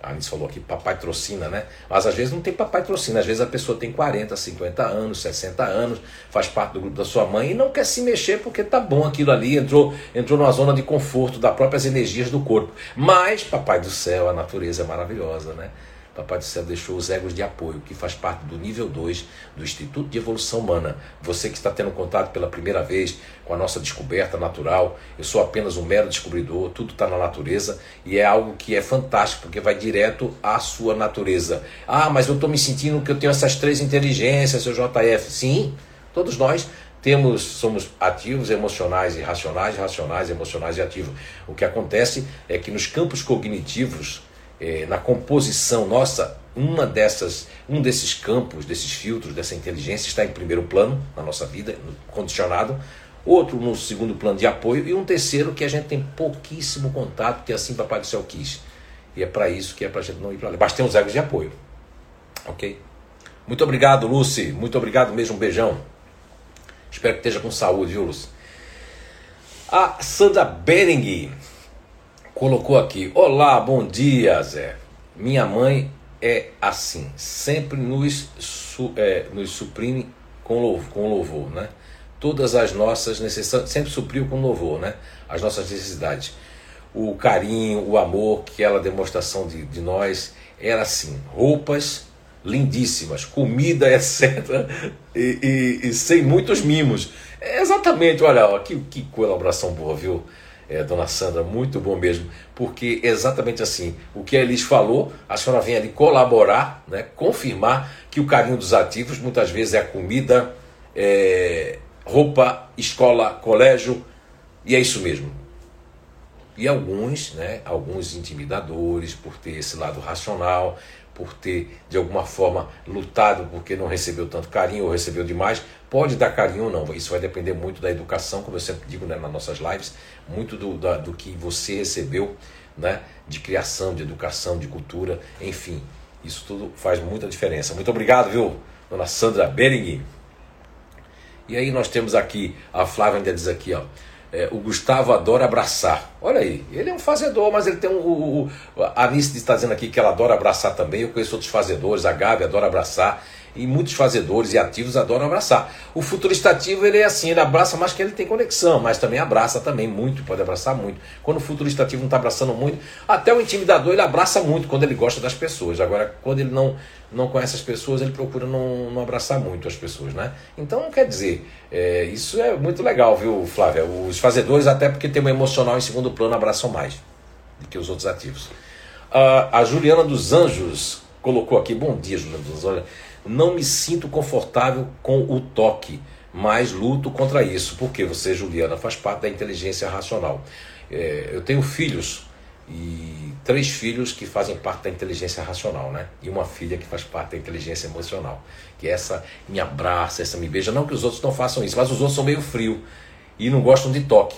a Anice falou aqui, papai trocina, né? Mas às vezes não tem papai trocina, às vezes a pessoa tem 40, 50 anos, 60 anos, faz parte do grupo da sua mãe e não quer se mexer porque tá bom aquilo ali, entrou, entrou numa zona de conforto das próprias energias do corpo. Mas, papai do céu, a natureza é maravilhosa, né? Papai do Céu deixou os egos de apoio, que faz parte do nível 2 do Instituto de Evolução Humana. Você que está tendo contato pela primeira vez com a nossa descoberta natural, eu sou apenas um mero descobridor, tudo está na natureza e é algo que é fantástico, porque vai direto à sua natureza. Ah, mas eu estou me sentindo que eu tenho essas três inteligências, seu JF. Sim, todos nós temos somos ativos emocionais e racionais, racionais, emocionais e ativos. O que acontece é que nos campos cognitivos é, na composição nossa, uma dessas, um desses campos, desses filtros, dessa inteligência está em primeiro plano na nossa vida, condicionado, outro no segundo plano de apoio e um terceiro que a gente tem pouquíssimo contato, que é assim Papai do Céu quis. E é para isso que é para a gente não ir para lá. Mas tem os egos de apoio. Ok? Muito obrigado, Lucy. Muito obrigado mesmo. Um beijão. Espero que esteja com saúde, viu, Lucy? A Sandra Bering colocou aqui: Olá, bom dia, Zé. Minha mãe é assim, sempre nos, su, é, nos suprime com louvor, com louvor, né? Todas as nossas necessidades, sempre supriu com louvor, né? As nossas necessidades. O carinho, o amor, que ela demonstração de, de nós era assim: roupas lindíssimas, comida, etc. E, e, e sem muitos mimos. É exatamente, olha, ó, que, que colaboração boa, viu? É, dona Sandra, muito bom mesmo, porque exatamente assim, o que a Elis falou, a senhora vem ali colaborar, né, confirmar que o carinho dos ativos muitas vezes é comida, é, roupa, escola, colégio, e é isso mesmo. E alguns, né, alguns intimidadores, por ter esse lado racional, por ter de alguma forma lutado porque não recebeu tanto carinho ou recebeu demais, pode dar carinho ou não. Isso vai depender muito da educação, como eu sempre digo né, nas nossas lives, muito do, da, do que você recebeu né, de criação, de educação, de cultura, enfim. Isso tudo faz muita diferença. Muito obrigado, viu, dona Sandra Bering. E aí nós temos aqui, a Flávia ainda diz aqui, ó. É, o Gustavo adora abraçar. Olha aí, ele é um fazedor, mas ele tem um. O, a Anice está dizendo aqui que ela adora abraçar também. Eu conheço outros fazedores, a Gabi adora abraçar e muitos fazedores e ativos adoram abraçar. O futurista ativo ele é assim, ele abraça mais que ele tem conexão, mas também abraça também muito, pode abraçar muito. Quando o futurista ativo não está abraçando muito, até o intimidador ele abraça muito quando ele gosta das pessoas. Agora, quando ele não, não conhece as pessoas, ele procura não, não abraçar muito as pessoas, né? Então, quer dizer, é, isso é muito legal, viu, Flávia? Os fazedores, até porque tem um emocional em segundo plano, abraçam mais do que os outros ativos. Uh, a Juliana dos Anjos colocou aqui, bom dia, Juliana dos Anjos, não me sinto confortável com o toque, mas luto contra isso, porque você, Juliana, faz parte da inteligência racional. É, eu tenho filhos e três filhos que fazem parte da inteligência racional, né? E uma filha que faz parte da inteligência emocional, que essa me abraça, essa me beija. Não que os outros não façam isso, mas os outros são meio frio e não gostam de toque.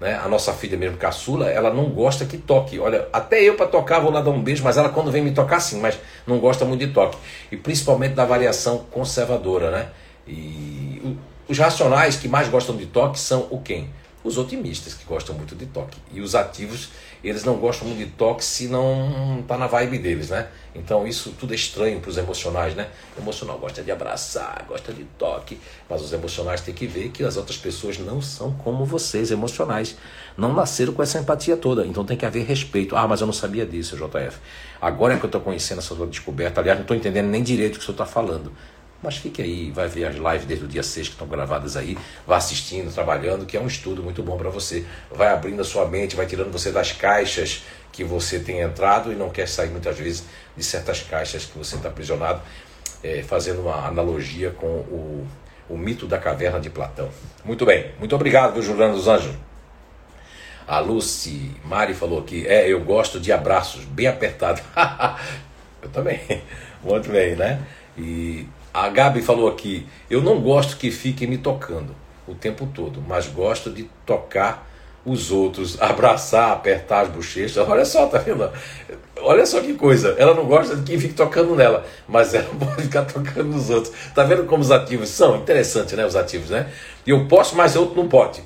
Né? A nossa filha mesmo, caçula, ela não gosta que toque. Olha, até eu para tocar vou lá dar um beijo, mas ela quando vem me tocar sim, mas não gosta muito de toque. E principalmente da variação conservadora, né? E os racionais que mais gostam de toque são o quem? Os otimistas que gostam muito de toque. E os ativos eles não gostam muito de toque se não está na vibe deles, né? Então isso tudo é estranho para os emocionais, né? O emocional gosta de abraçar, gosta de toque, mas os emocionais têm que ver que as outras pessoas não são como vocês, emocionais. Não nasceram com essa empatia toda, então tem que haver respeito. Ah, mas eu não sabia disso, JF. Agora é que eu estou conhecendo essa sua descoberta. Aliás, não estou entendendo nem direito o que o senhor está falando. Mas fique aí, vai ver as lives desde o dia 6 que estão gravadas aí, vá assistindo, trabalhando, que é um estudo muito bom para você. Vai abrindo a sua mente, vai tirando você das caixas que você tem entrado e não quer sair muitas vezes de certas caixas que você está aprisionado, é, fazendo uma analogia com o, o mito da caverna de Platão. Muito bem, muito obrigado, viu, Juliano dos Anjos. A Lucy Mari falou aqui, é, eu gosto de abraços bem apertados. eu também, muito bem, né? E a Gabi falou aqui: eu não gosto que fiquem me tocando o tempo todo, mas gosto de tocar os outros, abraçar, apertar as bochechas. Olha só, tá vendo? Olha só que coisa. Ela não gosta de quem fique tocando nela, mas ela pode ficar tocando nos outros. Tá vendo como os ativos são? Interessante, né? Os ativos, né? E eu posso, mas outro não pode.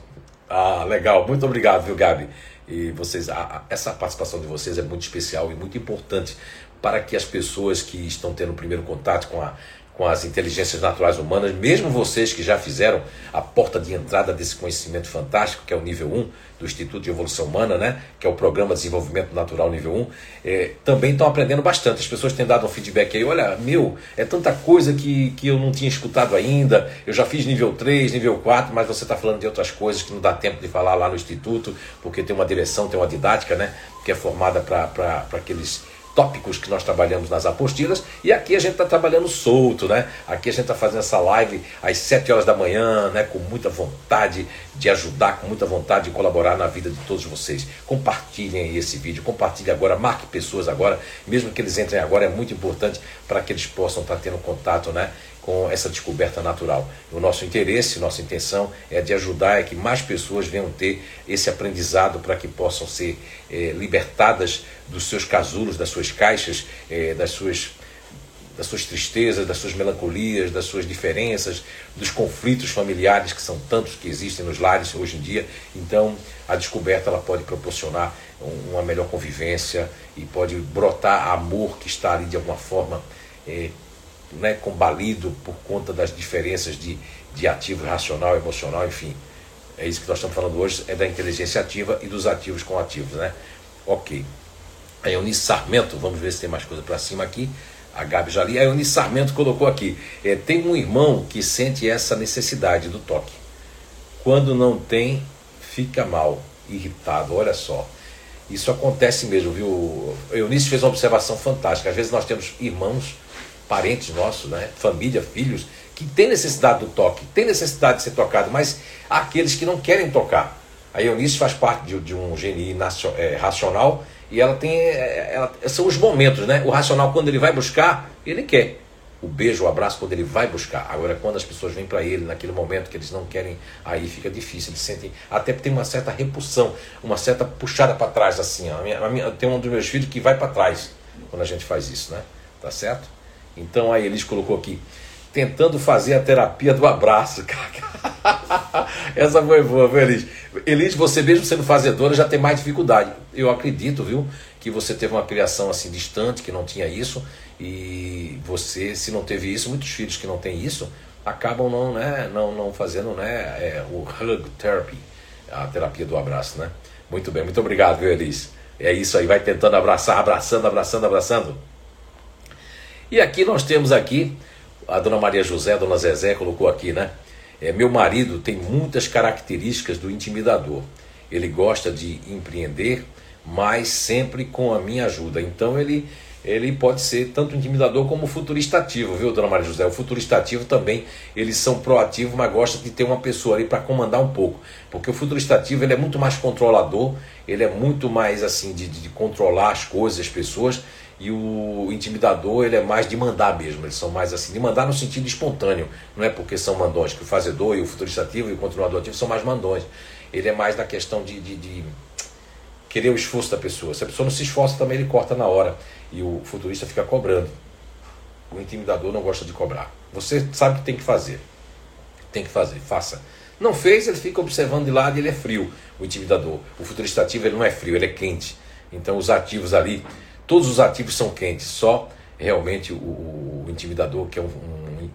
Ah, legal. Muito obrigado, viu, Gabi? E vocês, a, a, essa participação de vocês é muito especial e muito importante para que as pessoas que estão tendo o primeiro contato com a com as inteligências naturais humanas, mesmo vocês que já fizeram a porta de entrada desse conhecimento fantástico, que é o nível 1 do Instituto de Evolução Humana, né, que é o Programa de Desenvolvimento Natural nível 1, é, também estão aprendendo bastante. As pessoas têm dado um feedback aí, olha, meu, é tanta coisa que, que eu não tinha escutado ainda, eu já fiz nível 3, nível 4, mas você está falando de outras coisas que não dá tempo de falar lá no Instituto, porque tem uma direção, tem uma didática, né, que é formada para aqueles tópicos que nós trabalhamos nas apostilas e aqui a gente está trabalhando solto, né? Aqui a gente está fazendo essa live às 7 horas da manhã, né? Com muita vontade de ajudar, com muita vontade de colaborar na vida de todos vocês. Compartilhem esse vídeo, compartilhem agora, marque pessoas agora, mesmo que eles entrem agora, é muito importante para que eles possam estar tá tendo contato, né? Com essa descoberta natural. O nosso interesse, nossa intenção é de ajudar é que mais pessoas venham ter esse aprendizado para que possam ser é, libertadas dos seus casulos, das suas caixas, é, das suas das suas tristezas, das suas melancolias, das suas diferenças, dos conflitos familiares que são tantos que existem nos lares hoje em dia. Então, a descoberta ela pode proporcionar uma melhor convivência e pode brotar amor que está ali de alguma forma é, né, combalido por conta das diferenças de, de ativo racional, emocional, enfim. É isso que nós estamos falando hoje, é da inteligência ativa e dos ativos com ativos, né? Ok. A Eunice Sarmento, vamos ver se tem mais coisa para cima aqui. A Gabi já li. A Eunice Sarmento colocou aqui: é, tem um irmão que sente essa necessidade do toque. Quando não tem, fica mal, irritado. Olha só. Isso acontece mesmo, viu? A Eunice fez uma observação fantástica. Às vezes nós temos irmãos parentes nossos, né? família, filhos, que tem necessidade do toque, tem necessidade de ser tocado, mas há aqueles que não querem tocar. A Eunice faz parte de, de um GNI é, racional e ela tem. É, ela, são os momentos, né? O racional, quando ele vai buscar, ele quer o beijo, o abraço, quando ele vai buscar. Agora, quando as pessoas vêm para ele naquele momento que eles não querem, aí fica difícil. Eles sentem. Até tem uma certa repulsão, uma certa puxada para trás, assim. A minha, a minha, tem um dos meus filhos que vai para trás quando a gente faz isso, né? Tá certo? Então, aí Elis colocou aqui tentando fazer a terapia do abraço. Essa foi boa, viu, Elis? Elis, você mesmo sendo fazedora já tem mais dificuldade. Eu acredito, viu, que você teve uma criação assim distante, que não tinha isso, e você, se não teve isso, muitos filhos que não têm isso, acabam não, né, não, não fazendo né, é, o hug therapy, a terapia do abraço, né? Muito bem, muito obrigado, viu, Elis? É isso aí, vai tentando abraçar, abraçando, abraçando, abraçando. E aqui nós temos aqui a dona Maria José, a dona Zezé colocou aqui, né? É, meu marido tem muitas características do intimidador. Ele gosta de empreender, mas sempre com a minha ajuda. Então ele ele pode ser tanto intimidador como futurista ativo, viu, dona Maria José? O futurista ativo também, eles são proativos, mas gostam de ter uma pessoa ali para comandar um pouco. Porque o futurista ativo ele é muito mais controlador, ele é muito mais assim de, de controlar as coisas, as pessoas, e o intimidador ele é mais de mandar mesmo, eles são mais assim, de mandar no sentido espontâneo, não é porque são mandões, que o fazedor e o futurista ativo e o continuador ativo são mais mandões. Ele é mais na questão de, de, de querer o esforço da pessoa. Se a pessoa não se esforça também, ele corta na hora e o futurista fica cobrando. O intimidador não gosta de cobrar. Você sabe que tem que fazer. Tem que fazer, faça. Não fez, ele fica observando de lado e ele é frio, o intimidador. O futurista ativo ele não é frio, ele é quente. Então os ativos ali Todos os ativos são quentes, só realmente o, o intimidador, que é um, um,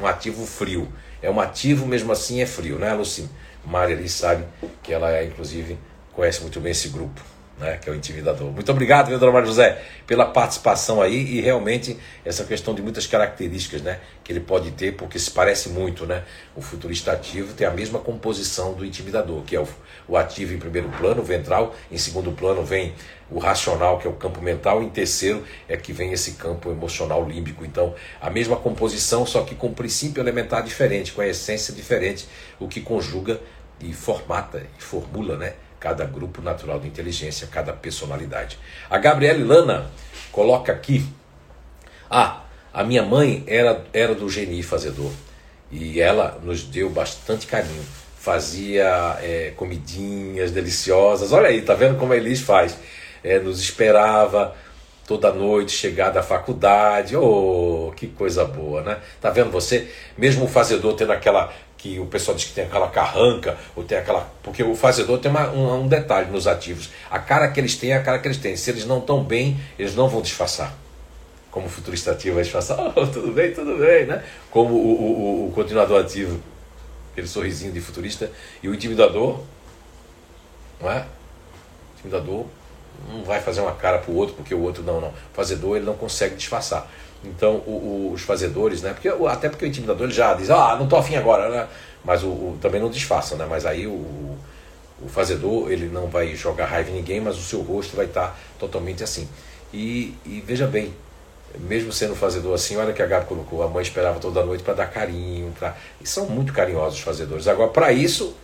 um, ativo frio. É um ativo, mesmo assim é frio, né, Luci? Maria ali sabe que ela é, inclusive, conhece muito bem esse grupo né, que é o intimidador. Muito obrigado, viu, dona Maria José, pela participação aí e realmente essa questão de muitas características né, que ele pode ter, porque se parece muito, né? O futurista ativo tem a mesma composição do intimidador, que é o, o ativo em primeiro plano, o ventral, em segundo plano vem o racional, que é o campo mental, e em terceiro é que vem esse campo emocional límbico. Então, a mesma composição, só que com princípio elementar diferente, com a essência diferente, o que conjuga e formata e formula, né? Cada grupo natural de inteligência, cada personalidade. A Gabriela Lana coloca aqui: Ah, a minha mãe era, era do geni fazedor e ela nos deu bastante carinho. Fazia é, comidinhas deliciosas. Olha aí, tá vendo como a Elis faz? É, nos esperava toda noite, chegar da faculdade. Oh, que coisa boa, né? Tá vendo você? Mesmo o fazedor tendo aquela que o pessoal diz que tem aquela carranca, ou tem aquela. Porque o fazedor tem uma, um, um, detalhe nos ativos. A cara que eles têm é a cara que eles têm. Se eles não estão bem, eles não vão disfarçar. Como o futurista ativo vai disfarçar, oh, tudo bem, tudo bem, né? Como o, o, o, continuador ativo, aquele sorrisinho de futurista, e o intimidador, não é? O intimidador não vai fazer uma cara para o outro, porque o outro não, não. O fazedor ele não consegue disfarçar. Então, o, o, os fazedores, né? Porque, até porque o intimidador já diz, ah, não tô afim agora, né? Mas o, o também não disfarça, né? Mas aí o, fazedor, ele não vai jogar raiva em ninguém, mas o seu rosto vai estar totalmente assim. E, e veja bem, mesmo sendo fazedor assim, olha que a Gabi colocou, a mãe esperava toda noite para dar carinho, pra... e são muito carinhosos os fazedores. Agora, para isso,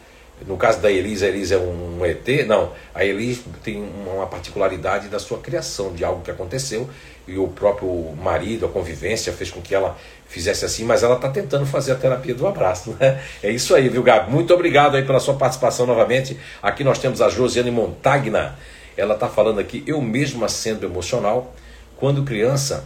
no caso da Elisa, a Elisa é um ET, não, a Elisa tem uma particularidade da sua criação, de algo que aconteceu, e o próprio marido, a convivência, fez com que ela fizesse assim, mas ela está tentando fazer a terapia do abraço, né? É isso aí, viu, Gabi? Muito obrigado aí pela sua participação novamente. Aqui nós temos a Josiane Montagna. Ela está falando aqui, eu mesma sendo emocional, quando criança,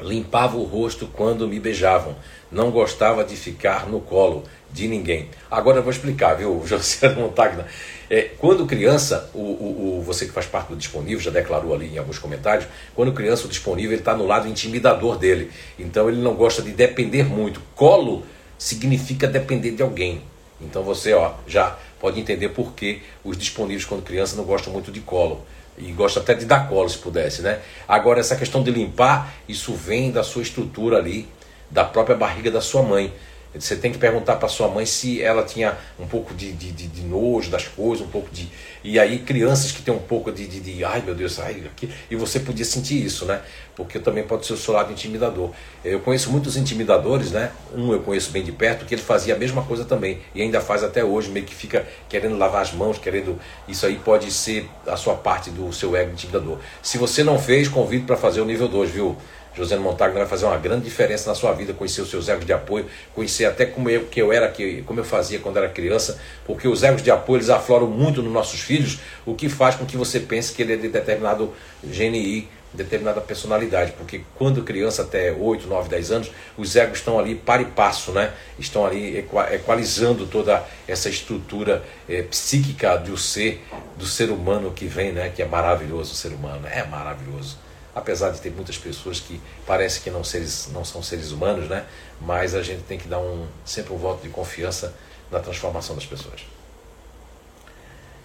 limpava o rosto quando me beijavam. Não gostava de ficar no colo de ninguém. Agora eu vou explicar, viu, Josiane Montagna? É, quando criança, o, o, o, você que faz parte do disponível, já declarou ali em alguns comentários, quando criança o disponível está no lado intimidador dele. Então ele não gosta de depender muito. Colo significa depender de alguém. Então você ó, já pode entender por que os disponíveis quando criança não gostam muito de colo. E gosta até de dar colo se pudesse, né? Agora essa questão de limpar, isso vem da sua estrutura ali, da própria barriga da sua mãe. Você tem que perguntar para sua mãe se ela tinha um pouco de, de, de, de, nojo das coisas, um pouco de. E aí, crianças que têm um pouco de, de, de ai meu Deus, ai, aqui. E você podia sentir isso, né? Porque também pode ser o seu lado intimidador. Eu conheço muitos intimidadores, né? Um eu conheço bem de perto, que ele fazia a mesma coisa também. E ainda faz até hoje, meio que fica querendo lavar as mãos, querendo. Isso aí pode ser a sua parte do seu ego intimidador. Se você não fez, convido para fazer o nível 2, viu? José Montagno vai fazer uma grande diferença na sua vida, conhecer os seus egos de apoio, conhecer até como eu, que eu era, que, como eu fazia quando era criança, porque os egos de apoio eles afloram muito nos nossos filhos, o que faz com que você pense que ele é de determinado GNI, determinada personalidade, porque quando criança até 8, 9, 10 anos, os egos estão ali para e passo, né? estão ali equalizando toda essa estrutura é, psíquica do ser, do ser humano que vem, né? que é maravilhoso o ser humano, é maravilhoso apesar de ter muitas pessoas que parece que não, seres, não são seres humanos, né? mas a gente tem que dar um, sempre um voto de confiança na transformação das pessoas.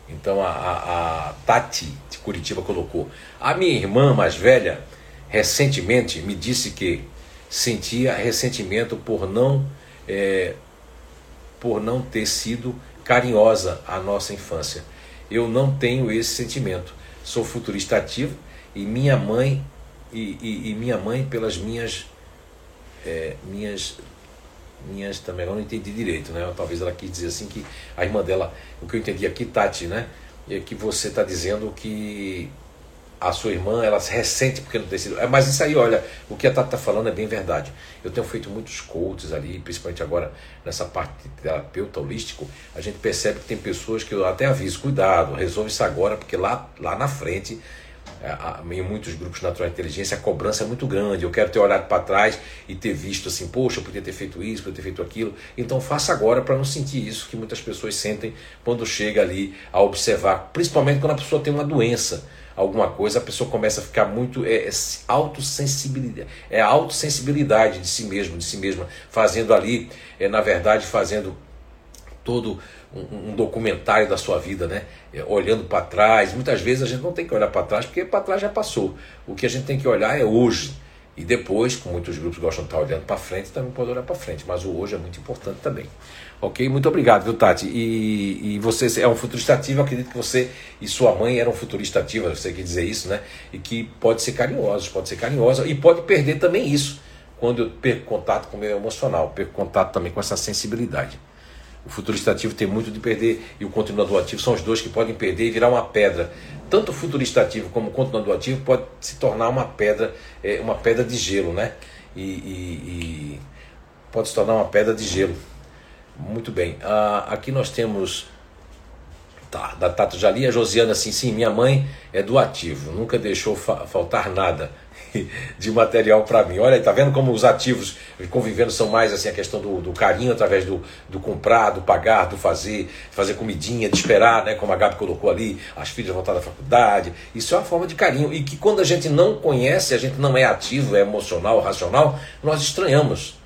Então a, a, a Tati de Curitiba colocou: A minha irmã mais velha recentemente me disse que sentia ressentimento por não, é, por não ter sido carinhosa a nossa infância. Eu não tenho esse sentimento. Sou futurista ativo e minha mãe e, e, e minha mãe pelas minhas é, minhas minhas também eu não entendi direito né talvez ela quis dizer assim que a irmã dela o que eu entendi aqui Tati né é que você está dizendo que a sua irmã ela se ressente porque não tem sido. É, mas isso aí, olha, o que a Tati está falando é bem verdade. Eu tenho feito muitos coaches ali, principalmente agora nessa parte terapeuta holístico, a gente percebe que tem pessoas que eu até aviso, cuidado, resolve isso agora, porque lá, lá na frente é, em muitos grupos de natural inteligência a cobrança é muito grande. Eu quero ter olhado para trás e ter visto assim, poxa, eu podia ter feito isso, podia ter feito aquilo. Então faça agora para não sentir isso que muitas pessoas sentem quando chega ali a observar, principalmente quando a pessoa tem uma doença, alguma coisa, a pessoa começa a ficar muito é, é autossensibilidade, é autossensibilidade de si mesmo, de si mesma, fazendo ali, é, na verdade, fazendo todo um, um documentário da sua vida, né? É, olhando para trás. Muitas vezes a gente não tem que olhar para trás, porque para trás já passou. O que a gente tem que olhar é hoje. E depois, como muitos grupos gostam de estar olhando para frente, também pode olhar para frente. Mas o hoje é muito importante também. Ok? Muito obrigado, viu, Tati? E, e você é um futurista ativo, acredito que você e sua mãe eram futurista ativa, você quer dizer isso, né? E que pode ser carinhoso, pode ser carinhosa e pode perder também isso quando eu perco contato com o meu emocional, perco contato também com essa sensibilidade. O futurista ativo tem muito de perder e o continuador ativo são os dois que podem perder e virar uma pedra. Tanto o futurista ativo como o continuador ativo pode se tornar uma pedra, é, uma pedra de gelo, né? E, e, e, pode se tornar uma pedra de gelo. Muito bem. Ah, aqui nós temos tá, da Tato Jali, a Josiana assim, sim, minha mãe é do ativo, nunca deixou fa faltar nada de material para mim. Olha, tá vendo como os ativos convivendo são mais assim a questão do, do carinho através do, do comprar, do pagar, do fazer, fazer comidinha, de esperar, né? Como a Gabi colocou ali, as filhas voltar da faculdade. Isso é uma forma de carinho. E que quando a gente não conhece, a gente não é ativo, é emocional, racional, nós estranhamos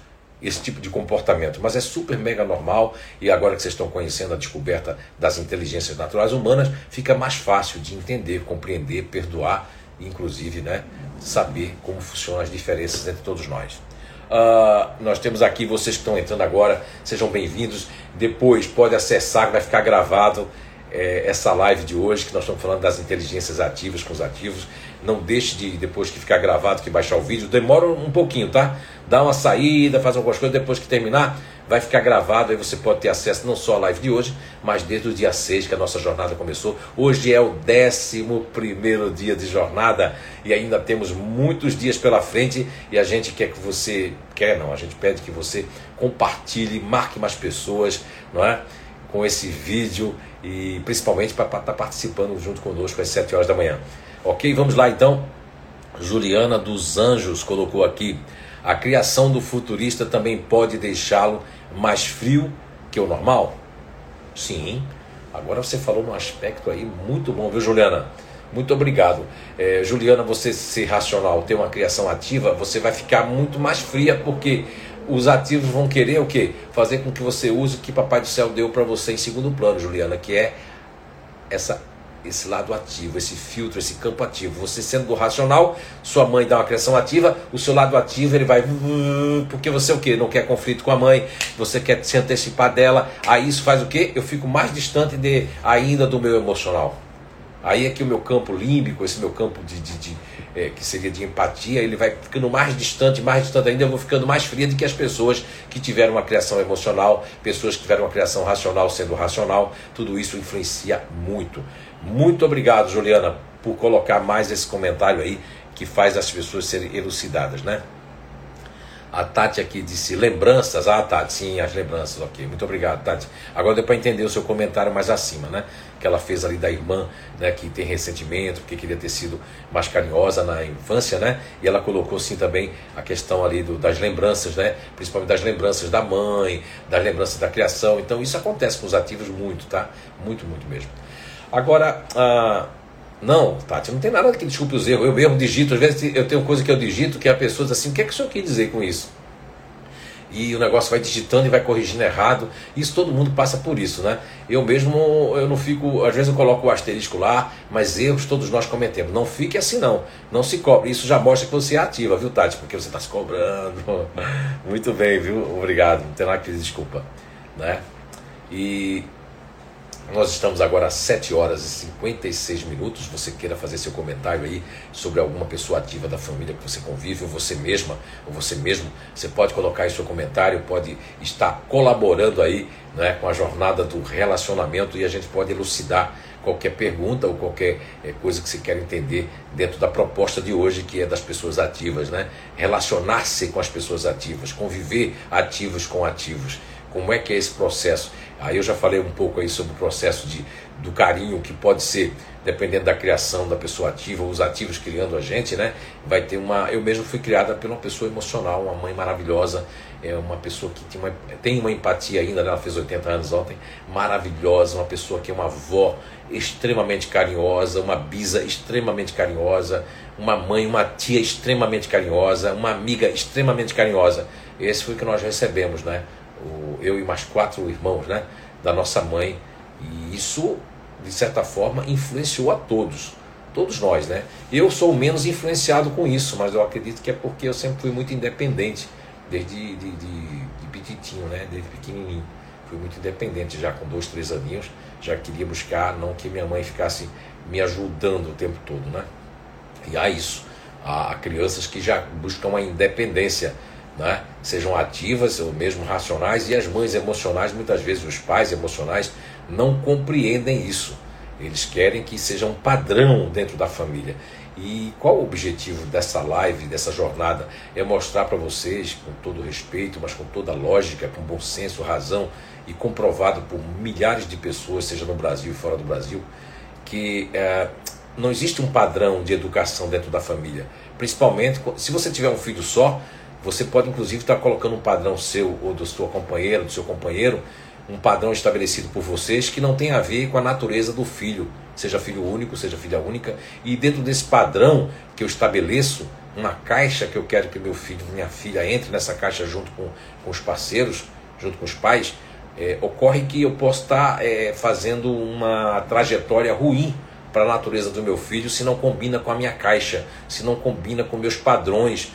esse tipo de comportamento, mas é super mega normal e agora que vocês estão conhecendo a descoberta das inteligências naturais humanas, fica mais fácil de entender, compreender, perdoar inclusive né, saber como funcionam as diferenças entre todos nós. Uh, nós temos aqui vocês que estão entrando agora, sejam bem-vindos. Depois pode acessar, vai ficar gravado é, essa live de hoje, que nós estamos falando das inteligências ativas com os ativos. Não deixe de, depois que ficar gravado, que baixar o vídeo. Demora um pouquinho, tá? Dá uma saída, faz algumas coisas, depois que terminar, vai ficar gravado, aí você pode ter acesso não só à live de hoje, mas desde o dia 6 que a nossa jornada começou. Hoje é o 11 dia de jornada e ainda temos muitos dias pela frente e a gente quer que você, quer não, a gente pede que você compartilhe, marque mais pessoas, não é? Com esse vídeo e principalmente para estar participando junto conosco às 7 horas da manhã. Ok? Vamos lá então. Juliana dos Anjos colocou aqui. A criação do futurista também pode deixá-lo mais frio que o normal? Sim. Agora você falou num aspecto aí muito bom, viu, Juliana? Muito obrigado. É, Juliana, você ser racional, ter uma criação ativa, você vai ficar muito mais fria, porque os ativos vão querer o quê? Fazer com que você use o que Papai do Céu deu para você em segundo plano, Juliana, que é essa esse lado ativo, esse filtro, esse campo ativo. Você sendo do racional, sua mãe dá uma criação ativa, o seu lado ativo ele vai porque você o que não quer conflito com a mãe, você quer se antecipar dela. Aí isso faz o que? Eu fico mais distante de ainda do meu emocional. Aí é que o meu campo límbico, esse meu campo de, de, de é, que seria de empatia, ele vai ficando mais distante, mais distante ainda, eu vou ficando mais fria do que as pessoas que tiveram uma criação emocional, pessoas que tiveram uma criação racional sendo racional, tudo isso influencia muito. Muito obrigado, Juliana, por colocar mais esse comentário aí que faz as pessoas serem elucidadas, né? A Tati aqui disse lembranças. Ah, Tati, sim, as lembranças, ok. Muito obrigado, Tati. Agora deu para entender o seu comentário mais acima, né? Que ela fez ali da irmã, né? Que tem ressentimento, porque queria ter sido mais carinhosa na infância, né? E ela colocou sim também a questão ali do, das lembranças, né? Principalmente das lembranças da mãe, das lembranças da criação. Então isso acontece com os ativos muito, tá? Muito, muito mesmo. Agora, ah, não, Tati, não tem nada que desculpe os erros. Eu mesmo digito, às vezes eu tenho coisa que eu digito que a pessoa diz assim: o que é que o senhor quer dizer com isso? E o negócio vai digitando e vai corrigindo errado. Isso todo mundo passa por isso, né? Eu mesmo, eu não fico, às vezes eu coloco o asterisco lá, mas erros todos nós cometemos. Não fique assim, não. Não se cobre. Isso já mostra que você é ativa, viu, Tati? Porque você está se cobrando. Muito bem, viu? Obrigado. Não tem nada que desculpa. Né? E nós estamos agora às 7 horas e 56 minutos. Você queira fazer seu comentário aí sobre alguma pessoa ativa da família que você convive, ou você mesma, ou você mesmo, você pode colocar aí seu comentário, pode estar colaborando aí né, com a jornada do relacionamento e a gente pode elucidar qualquer pergunta ou qualquer é, coisa que você quer entender dentro da proposta de hoje, que é das pessoas ativas, né? Relacionar-se com as pessoas ativas, conviver ativos com ativos. Como é que é esse processo? Aí eu já falei um pouco aí sobre o processo de, do carinho que pode ser, dependendo da criação da pessoa ativa, os ativos criando a gente, né? Vai ter uma. Eu mesmo fui criada por uma pessoa emocional, uma mãe maravilhosa, é uma pessoa que tem uma, tem uma empatia ainda, né? ela fez 80 anos ontem, maravilhosa, uma pessoa que é uma avó extremamente carinhosa, uma bisa extremamente carinhosa, uma mãe, uma tia extremamente carinhosa, uma amiga extremamente carinhosa. Esse foi o que nós recebemos, né? O, eu e mais quatro irmãos, né, da nossa mãe. E isso, de certa forma, influenciou a todos, todos nós, né? Eu sou menos influenciado com isso, mas eu acredito que é porque eu sempre fui muito independente, desde de, de, de pititinho, né, desde pequenininho. Fui muito independente já com dois, três aninhos, já queria buscar, não que minha mãe ficasse me ajudando o tempo todo, né? E há isso, há crianças que já buscam a independência né? sejam ativas ou mesmo racionais, e as mães emocionais, muitas vezes os pais emocionais, não compreendem isso. Eles querem que seja um padrão dentro da família. E qual o objetivo dessa live, dessa jornada? É mostrar para vocês, com todo respeito, mas com toda lógica, com bom senso, razão e comprovado por milhares de pessoas, seja no Brasil e fora do Brasil, que é, não existe um padrão de educação dentro da família. Principalmente se você tiver um filho só, você pode, inclusive, estar colocando um padrão seu ou do sua companheira, do seu companheiro, um padrão estabelecido por vocês que não tem a ver com a natureza do filho, seja filho único, seja filha única. E dentro desse padrão que eu estabeleço, uma caixa que eu quero que meu filho, minha filha entre nessa caixa junto com, com os parceiros, junto com os pais, é, ocorre que eu posso estar é, fazendo uma trajetória ruim para a natureza do meu filho se não combina com a minha caixa, se não combina com meus padrões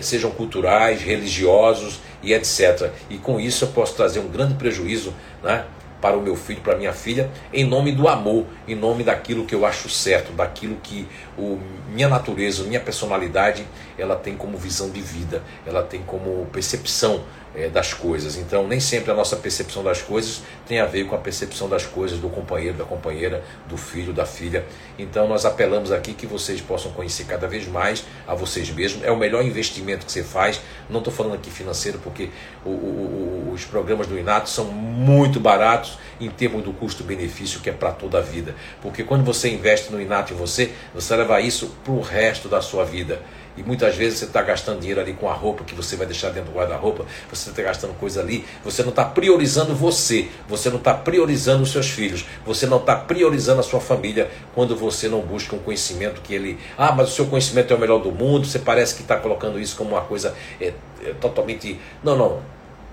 sejam culturais, religiosos e etc. E com isso eu posso trazer um grande prejuízo né, para o meu filho, para a minha filha, em nome do amor, em nome daquilo que eu acho certo, daquilo que o, minha natureza, minha personalidade, ela tem como visão de vida, ela tem como percepção é, das coisas. Então, nem sempre a nossa percepção das coisas tem a ver com a percepção das coisas do companheiro, da companheira, do filho, da filha. Então, nós apelamos aqui que vocês possam conhecer cada vez mais a vocês mesmos. É o melhor investimento que você faz. Não estou falando aqui financeiro, porque o, o, os programas do Inato são muito baratos em termos do custo-benefício, que é para toda a vida. Porque quando você investe no Inato em você, você leva isso para o resto da sua vida. E muitas vezes você está gastando dinheiro ali com a roupa que você vai deixar dentro do guarda-roupa, você está gastando coisa ali, você não está priorizando você, você não está priorizando os seus filhos, você não está priorizando a sua família quando você não busca um conhecimento que ele. Ah, mas o seu conhecimento é o melhor do mundo, você parece que está colocando isso como uma coisa é, é, totalmente. Não, não.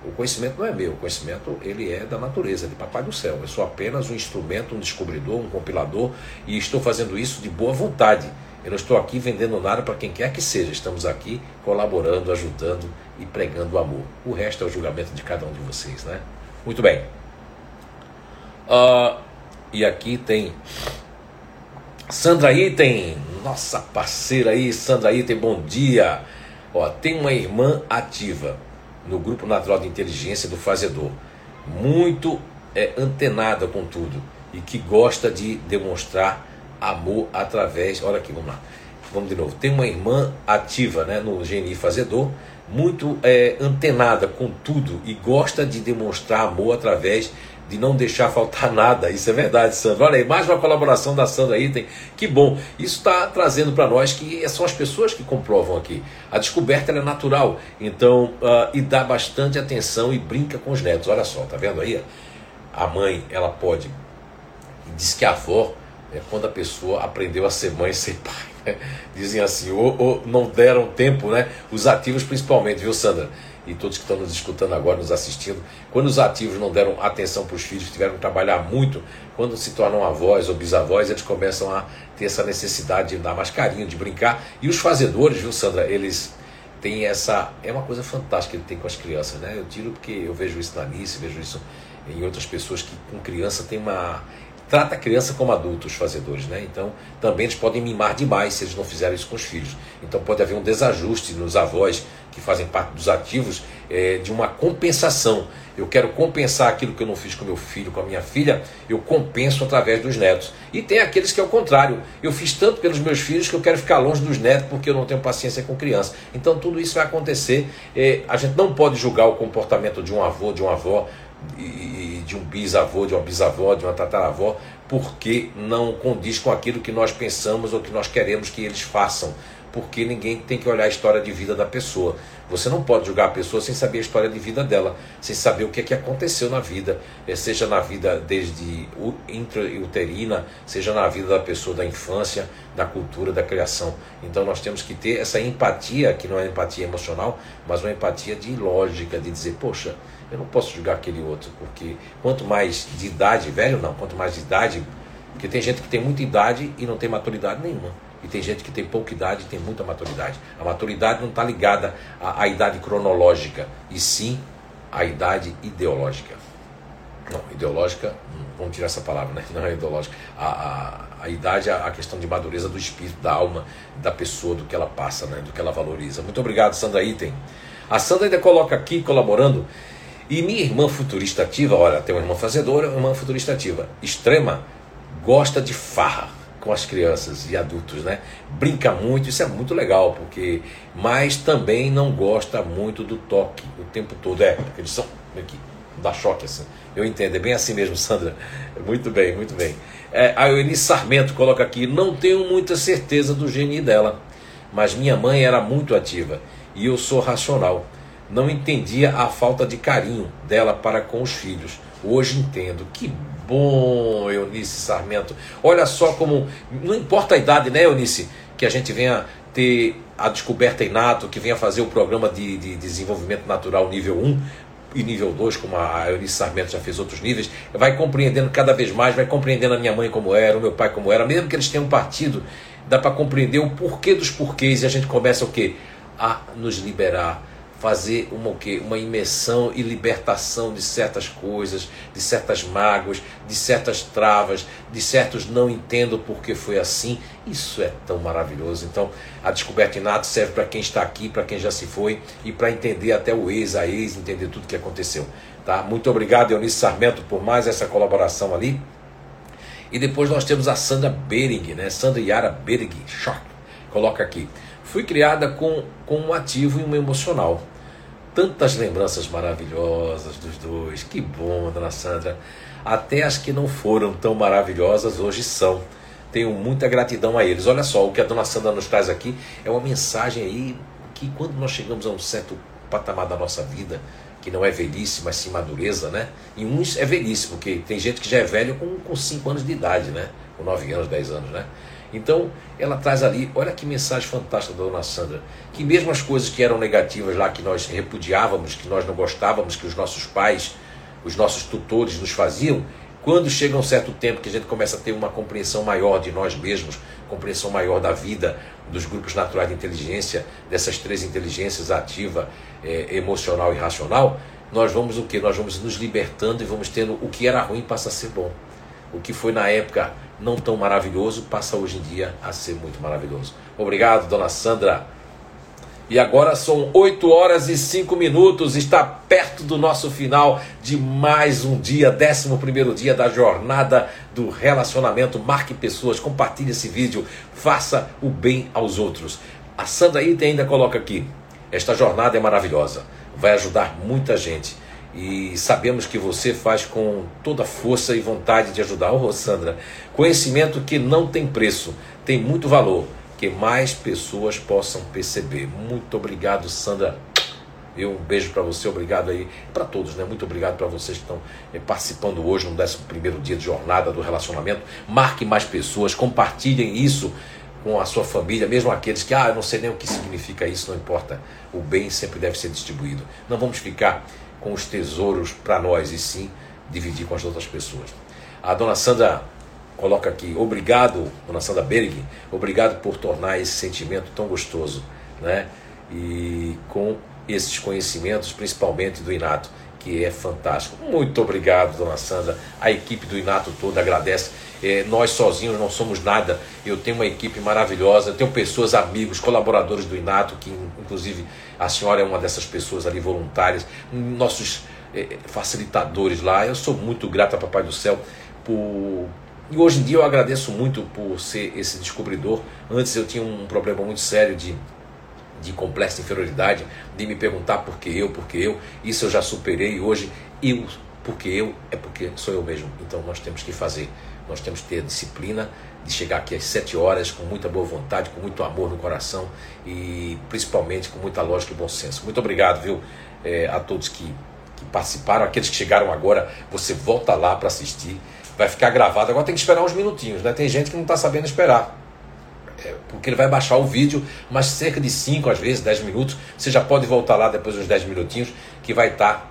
O conhecimento não é meu, o conhecimento ele é da natureza, de Papai do Céu. Eu sou apenas um instrumento, um descobridor, um compilador e estou fazendo isso de boa vontade. Eu não estou aqui vendendo nada para quem quer que seja. Estamos aqui colaborando, ajudando e pregando o amor. O resto é o julgamento de cada um de vocês, né? Muito bem. Uh, e aqui tem Sandra Item, nossa parceira aí, Sandra Item, bom dia. Ó, tem uma irmã ativa no grupo natural de inteligência do fazedor, muito é, antenada com tudo e que gosta de demonstrar amor através. Olha aqui, vamos lá. Vamos de novo. Tem uma irmã ativa né, no GNI Fazedor, muito é, antenada com tudo e gosta de demonstrar amor através de não deixar faltar nada. Isso é verdade, Sandra. Olha aí, mais uma colaboração da Sandra Item. Que bom. Isso está trazendo para nós que são as pessoas que comprovam aqui. A descoberta é natural. Então, uh, e dá bastante atenção e brinca com os netos. Olha só, tá vendo aí? A mãe, ela pode. Diz que a avó é quando a pessoa aprendeu a ser mãe e ser pai. Né? Dizem assim, ou, ou, não deram tempo, né? Os ativos principalmente, viu, Sandra? E todos que estão nos escutando agora, nos assistindo, quando os ativos não deram atenção para os filhos, tiveram que trabalhar muito, quando se tornam avós ou bisavós, eles começam a ter essa necessidade de dar mais carinho, de brincar. E os fazedores, viu, Sandra? Eles têm essa. É uma coisa fantástica que ele tem com as crianças, né? Eu tiro porque eu vejo isso na Alice, vejo isso em outras pessoas que com criança tem uma trata a criança como adulto, os fazedores, né? Então, também eles podem mimar demais se eles não fizerem isso com os filhos. Então, pode haver um desajuste nos avós que fazem parte dos ativos é, de uma compensação. Eu quero compensar aquilo que eu não fiz com meu filho, com a minha filha, eu compenso através dos netos. E tem aqueles que é o contrário. Eu fiz tanto pelos meus filhos que eu quero ficar longe dos netos porque eu não tenho paciência com criança. Então, tudo isso vai acontecer. É, a gente não pode julgar o comportamento de um avô, de uma avó e de um bisavô, de uma bisavó, de uma tataravó, porque não condiz com aquilo que nós pensamos ou que nós queremos que eles façam. Porque ninguém tem que olhar a história de vida da pessoa. Você não pode julgar a pessoa sem saber a história de vida dela, sem saber o que é que aconteceu na vida, eh, seja na vida desde intrauterina, seja na vida da pessoa da infância, da cultura, da criação. Então nós temos que ter essa empatia, que não é empatia emocional, mas uma empatia de lógica, de dizer, poxa, eu não posso julgar aquele outro, porque quanto mais de idade, velho não, quanto mais de idade, porque tem gente que tem muita idade e não tem maturidade nenhuma. E tem gente que tem pouca idade e tem muita maturidade. A maturidade não está ligada à, à, idade cronológica, e sim à idade ideológica. Não, ideológica, hum, vamos tirar essa palavra, né? Não é ideológica. A, a, a idade é a questão de madureza do espírito, da alma, da pessoa, do que ela passa, né? do que ela valoriza. Muito obrigado, Sandra Item. A Sandra ainda coloca aqui, colaborando, e minha irmã futurista ativa, olha, tem uma irmã fazedora, uma irmã futurista ativa, extrema, gosta de farra com as crianças e adultos, né? Brinca muito, isso é muito legal, porque mas também não gosta muito do toque o tempo todo, é, porque eles são aqui, dá choque assim. Eu entendo, é bem assim mesmo, Sandra. Muito bem, muito bem. É, a Eunice Sarmento coloca aqui, não tenho muita certeza do GNI dela, mas minha mãe era muito ativa e eu sou racional não entendia a falta de carinho dela para com os filhos. Hoje entendo. Que bom, Eunice Sarmento. Olha só como. Não importa a idade, né, Eunice? Que a gente venha ter a descoberta inato, que venha fazer o programa de, de desenvolvimento natural nível 1 e nível 2, como a Eunice Sarmento já fez outros níveis, vai compreendendo cada vez mais, vai compreendendo a minha mãe como era, o meu pai como era, mesmo que eles tenham partido, dá para compreender o porquê dos porquês e a gente começa o quê? A nos liberar fazer uma, o quê? uma imersão e libertação de certas coisas, de certas mágoas, de certas travas, de certos não entendo porque foi assim. Isso é tão maravilhoso. Então, a descoberta inato serve para quem está aqui, para quem já se foi e para entender até o ex, a ex, entender tudo que aconteceu. Tá? Muito obrigado, Eunice Sarmento, por mais essa colaboração ali. E depois nós temos a Sandra Bering, né? Sandra Yara Bering, choque. Coloca aqui. Fui criada com, com um ativo e um emocional. Tantas lembranças maravilhosas dos dois. Que bom, dona Sandra. Até as que não foram tão maravilhosas hoje são. Tenho muita gratidão a eles. Olha só, o que a dona Sandra nos traz aqui é uma mensagem aí que quando nós chegamos a um certo patamar da nossa vida, que não é velhice, mas sim madureza, né? E uns é velhice, porque tem gente que já é velho com 5 anos de idade, né? Com 9 anos, 10 anos, né? Então, ela traz ali, olha que mensagem fantástica da dona Sandra, que mesmo as coisas que eram negativas lá, que nós repudiávamos, que nós não gostávamos, que os nossos pais, os nossos tutores nos faziam, quando chega um certo tempo que a gente começa a ter uma compreensão maior de nós mesmos, compreensão maior da vida, dos grupos naturais de inteligência, dessas três inteligências ativa, é, emocional e racional, nós vamos o que? Nós vamos nos libertando e vamos tendo o que era ruim passa a ser bom. O que foi na época não tão maravilhoso passa hoje em dia a ser muito maravilhoso. Obrigado, dona Sandra. E agora são 8 horas e 5 minutos, está perto do nosso final de mais um dia, 11 dia da jornada do relacionamento. Marque pessoas, compartilhe esse vídeo, faça o bem aos outros. A Sandra ainda coloca aqui: esta jornada é maravilhosa, vai ajudar muita gente. E sabemos que você faz com toda força e vontade de ajudar. Ô, oh, Sandra, conhecimento que não tem preço, tem muito valor que mais pessoas possam perceber. Muito obrigado, Sandra. Eu um beijo para você, obrigado aí para todos, né? Muito obrigado para vocês que estão eh, participando hoje no 11 primeiro dia de jornada do relacionamento. Marque mais pessoas, compartilhem isso com a sua família, mesmo aqueles que, ah, eu não sei nem o que significa isso, não importa. O bem sempre deve ser distribuído. Não vamos ficar com os tesouros para nós, e sim dividir com as outras pessoas. A dona Sandra coloca aqui, obrigado, dona Sandra Berg, obrigado por tornar esse sentimento tão gostoso, né? E com esses conhecimentos, principalmente do Inato, que é fantástico. Muito obrigado, dona Sandra. A equipe do Inato toda agradece. É, nós sozinhos não somos nada. Eu tenho uma equipe maravilhosa, tenho pessoas, amigos, colaboradores do Inato, que inclusive a senhora é uma dessas pessoas ali voluntárias, nossos é, facilitadores lá. Eu sou muito grato a Papai do Céu por e hoje em dia eu agradeço muito por ser esse descobridor. Antes eu tinha um problema muito sério de, de complexa inferioridade, de me perguntar por que eu, por que eu. Isso eu já superei hoje eu, porque eu, é porque sou eu mesmo. Então nós temos que fazer, nós temos que ter a disciplina de chegar aqui às sete horas com muita boa vontade, com muito amor no coração e principalmente com muita lógica e bom senso. Muito obrigado, viu, é, a todos que, que participaram, aqueles que chegaram agora, você volta lá para assistir vai ficar gravado. Agora tem que esperar uns minutinhos, né? Tem gente que não está sabendo esperar. É, porque ele vai baixar o vídeo, mas cerca de 5, às vezes 10 minutos. Você já pode voltar lá depois de uns 10 minutinhos, que vai estar tá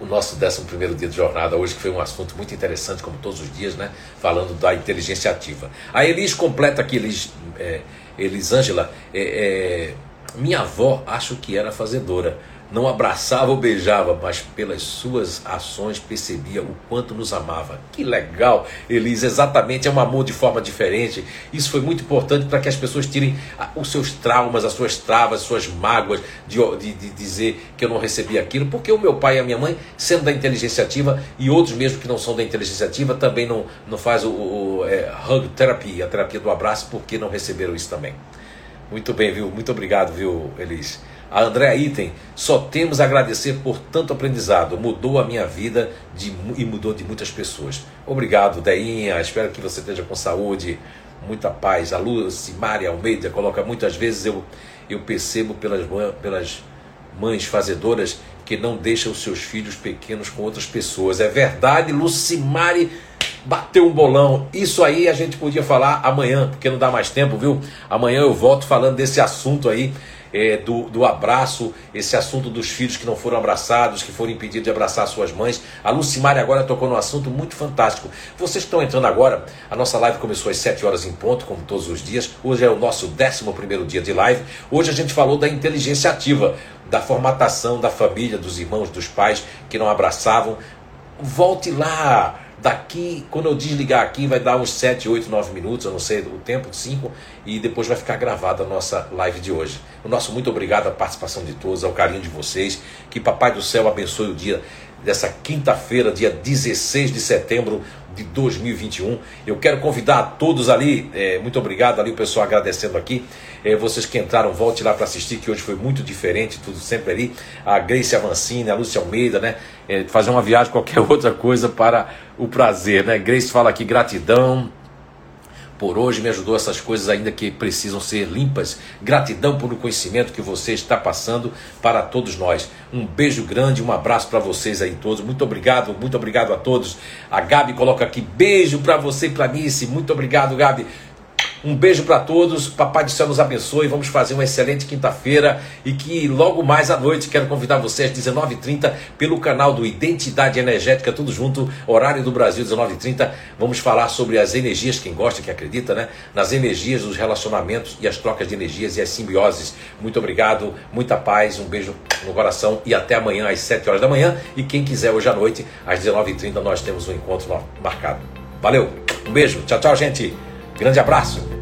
o nosso 11 dia de jornada hoje, que foi um assunto muito interessante, como todos os dias, né? Falando da inteligência ativa. A Elis completa aqui, Elis, é, Elisângela, é, é, minha avó acho que era fazedora não abraçava ou beijava, mas pelas suas ações percebia o quanto nos amava. Que legal, Elisa, exatamente, é um amor de forma diferente. Isso foi muito importante para que as pessoas tirem os seus traumas, as suas travas, as suas mágoas de, de, de, dizer que eu não recebi aquilo, porque o meu pai e a minha mãe, sendo da inteligência ativa, e outros mesmo que não são da inteligência ativa, também não, não faz o, o é, hug therapy, a terapia do abraço, porque não receberam isso também. Muito bem, viu? Muito obrigado, viu, Elis? A Andréa Item, só temos a agradecer por tanto aprendizado. Mudou a minha vida de, e mudou de muitas pessoas. Obrigado, Deinha. Espero que você esteja com saúde, muita paz. A Lucy Maria Almeida coloca muitas vezes eu, eu percebo pelas, pelas mães fazedoras que não deixam seus filhos pequenos com outras pessoas. É verdade, Lucimari bateu um bolão. Isso aí a gente podia falar amanhã, porque não dá mais tempo, viu? Amanhã eu volto falando desse assunto aí é, do, do abraço, esse assunto dos filhos que não foram abraçados, que foram impedidos de abraçar suas mães. A Lucimari agora tocou num assunto muito fantástico. Vocês estão entrando agora, a nossa live começou às 7 horas em ponto, como todos os dias. Hoje é o nosso 11 dia de live. Hoje a gente falou da inteligência ativa, da formatação da família, dos irmãos, dos pais que não abraçavam. Volte lá Daqui, quando eu desligar aqui, vai dar uns 7, 8, 9 minutos, eu não sei o tempo, 5, e depois vai ficar gravada a nossa live de hoje. O nosso muito obrigado à participação de todos, ao carinho de vocês. Que Papai do Céu abençoe o dia dessa quinta-feira, dia 16 de setembro de 2021. Eu quero convidar a todos ali, é, muito obrigado ali, o pessoal agradecendo aqui. É, vocês que entraram, volte lá para assistir, que hoje foi muito diferente, tudo sempre ali. A Grace Avancini, a Lúcia Almeida, né? É, fazer uma viagem, qualquer outra coisa para o prazer, né? Grace fala aqui, gratidão, por hoje me ajudou essas coisas ainda que precisam ser limpas. Gratidão por o conhecimento que você está passando para todos nós. Um beijo grande, um abraço para vocês aí todos. Muito obrigado, muito obrigado a todos. A Gabi coloca aqui beijo para você e para Nice. Muito obrigado, Gabi. Um beijo para todos, Papai do Céu nos abençoe. Vamos fazer uma excelente quinta-feira e que logo mais à noite quero convidar vocês às 19h30 pelo canal do Identidade Energética, tudo junto, horário do Brasil, 19h30. Vamos falar sobre as energias, quem gosta, quem acredita, né? Nas energias dos relacionamentos e as trocas de energias e as simbioses. Muito obrigado, muita paz, um beijo no coração e até amanhã às 7 horas da manhã. E quem quiser hoje à noite, às 19h30, nós temos um encontro marcado. Valeu, um beijo, tchau, tchau, gente. Grande abraço.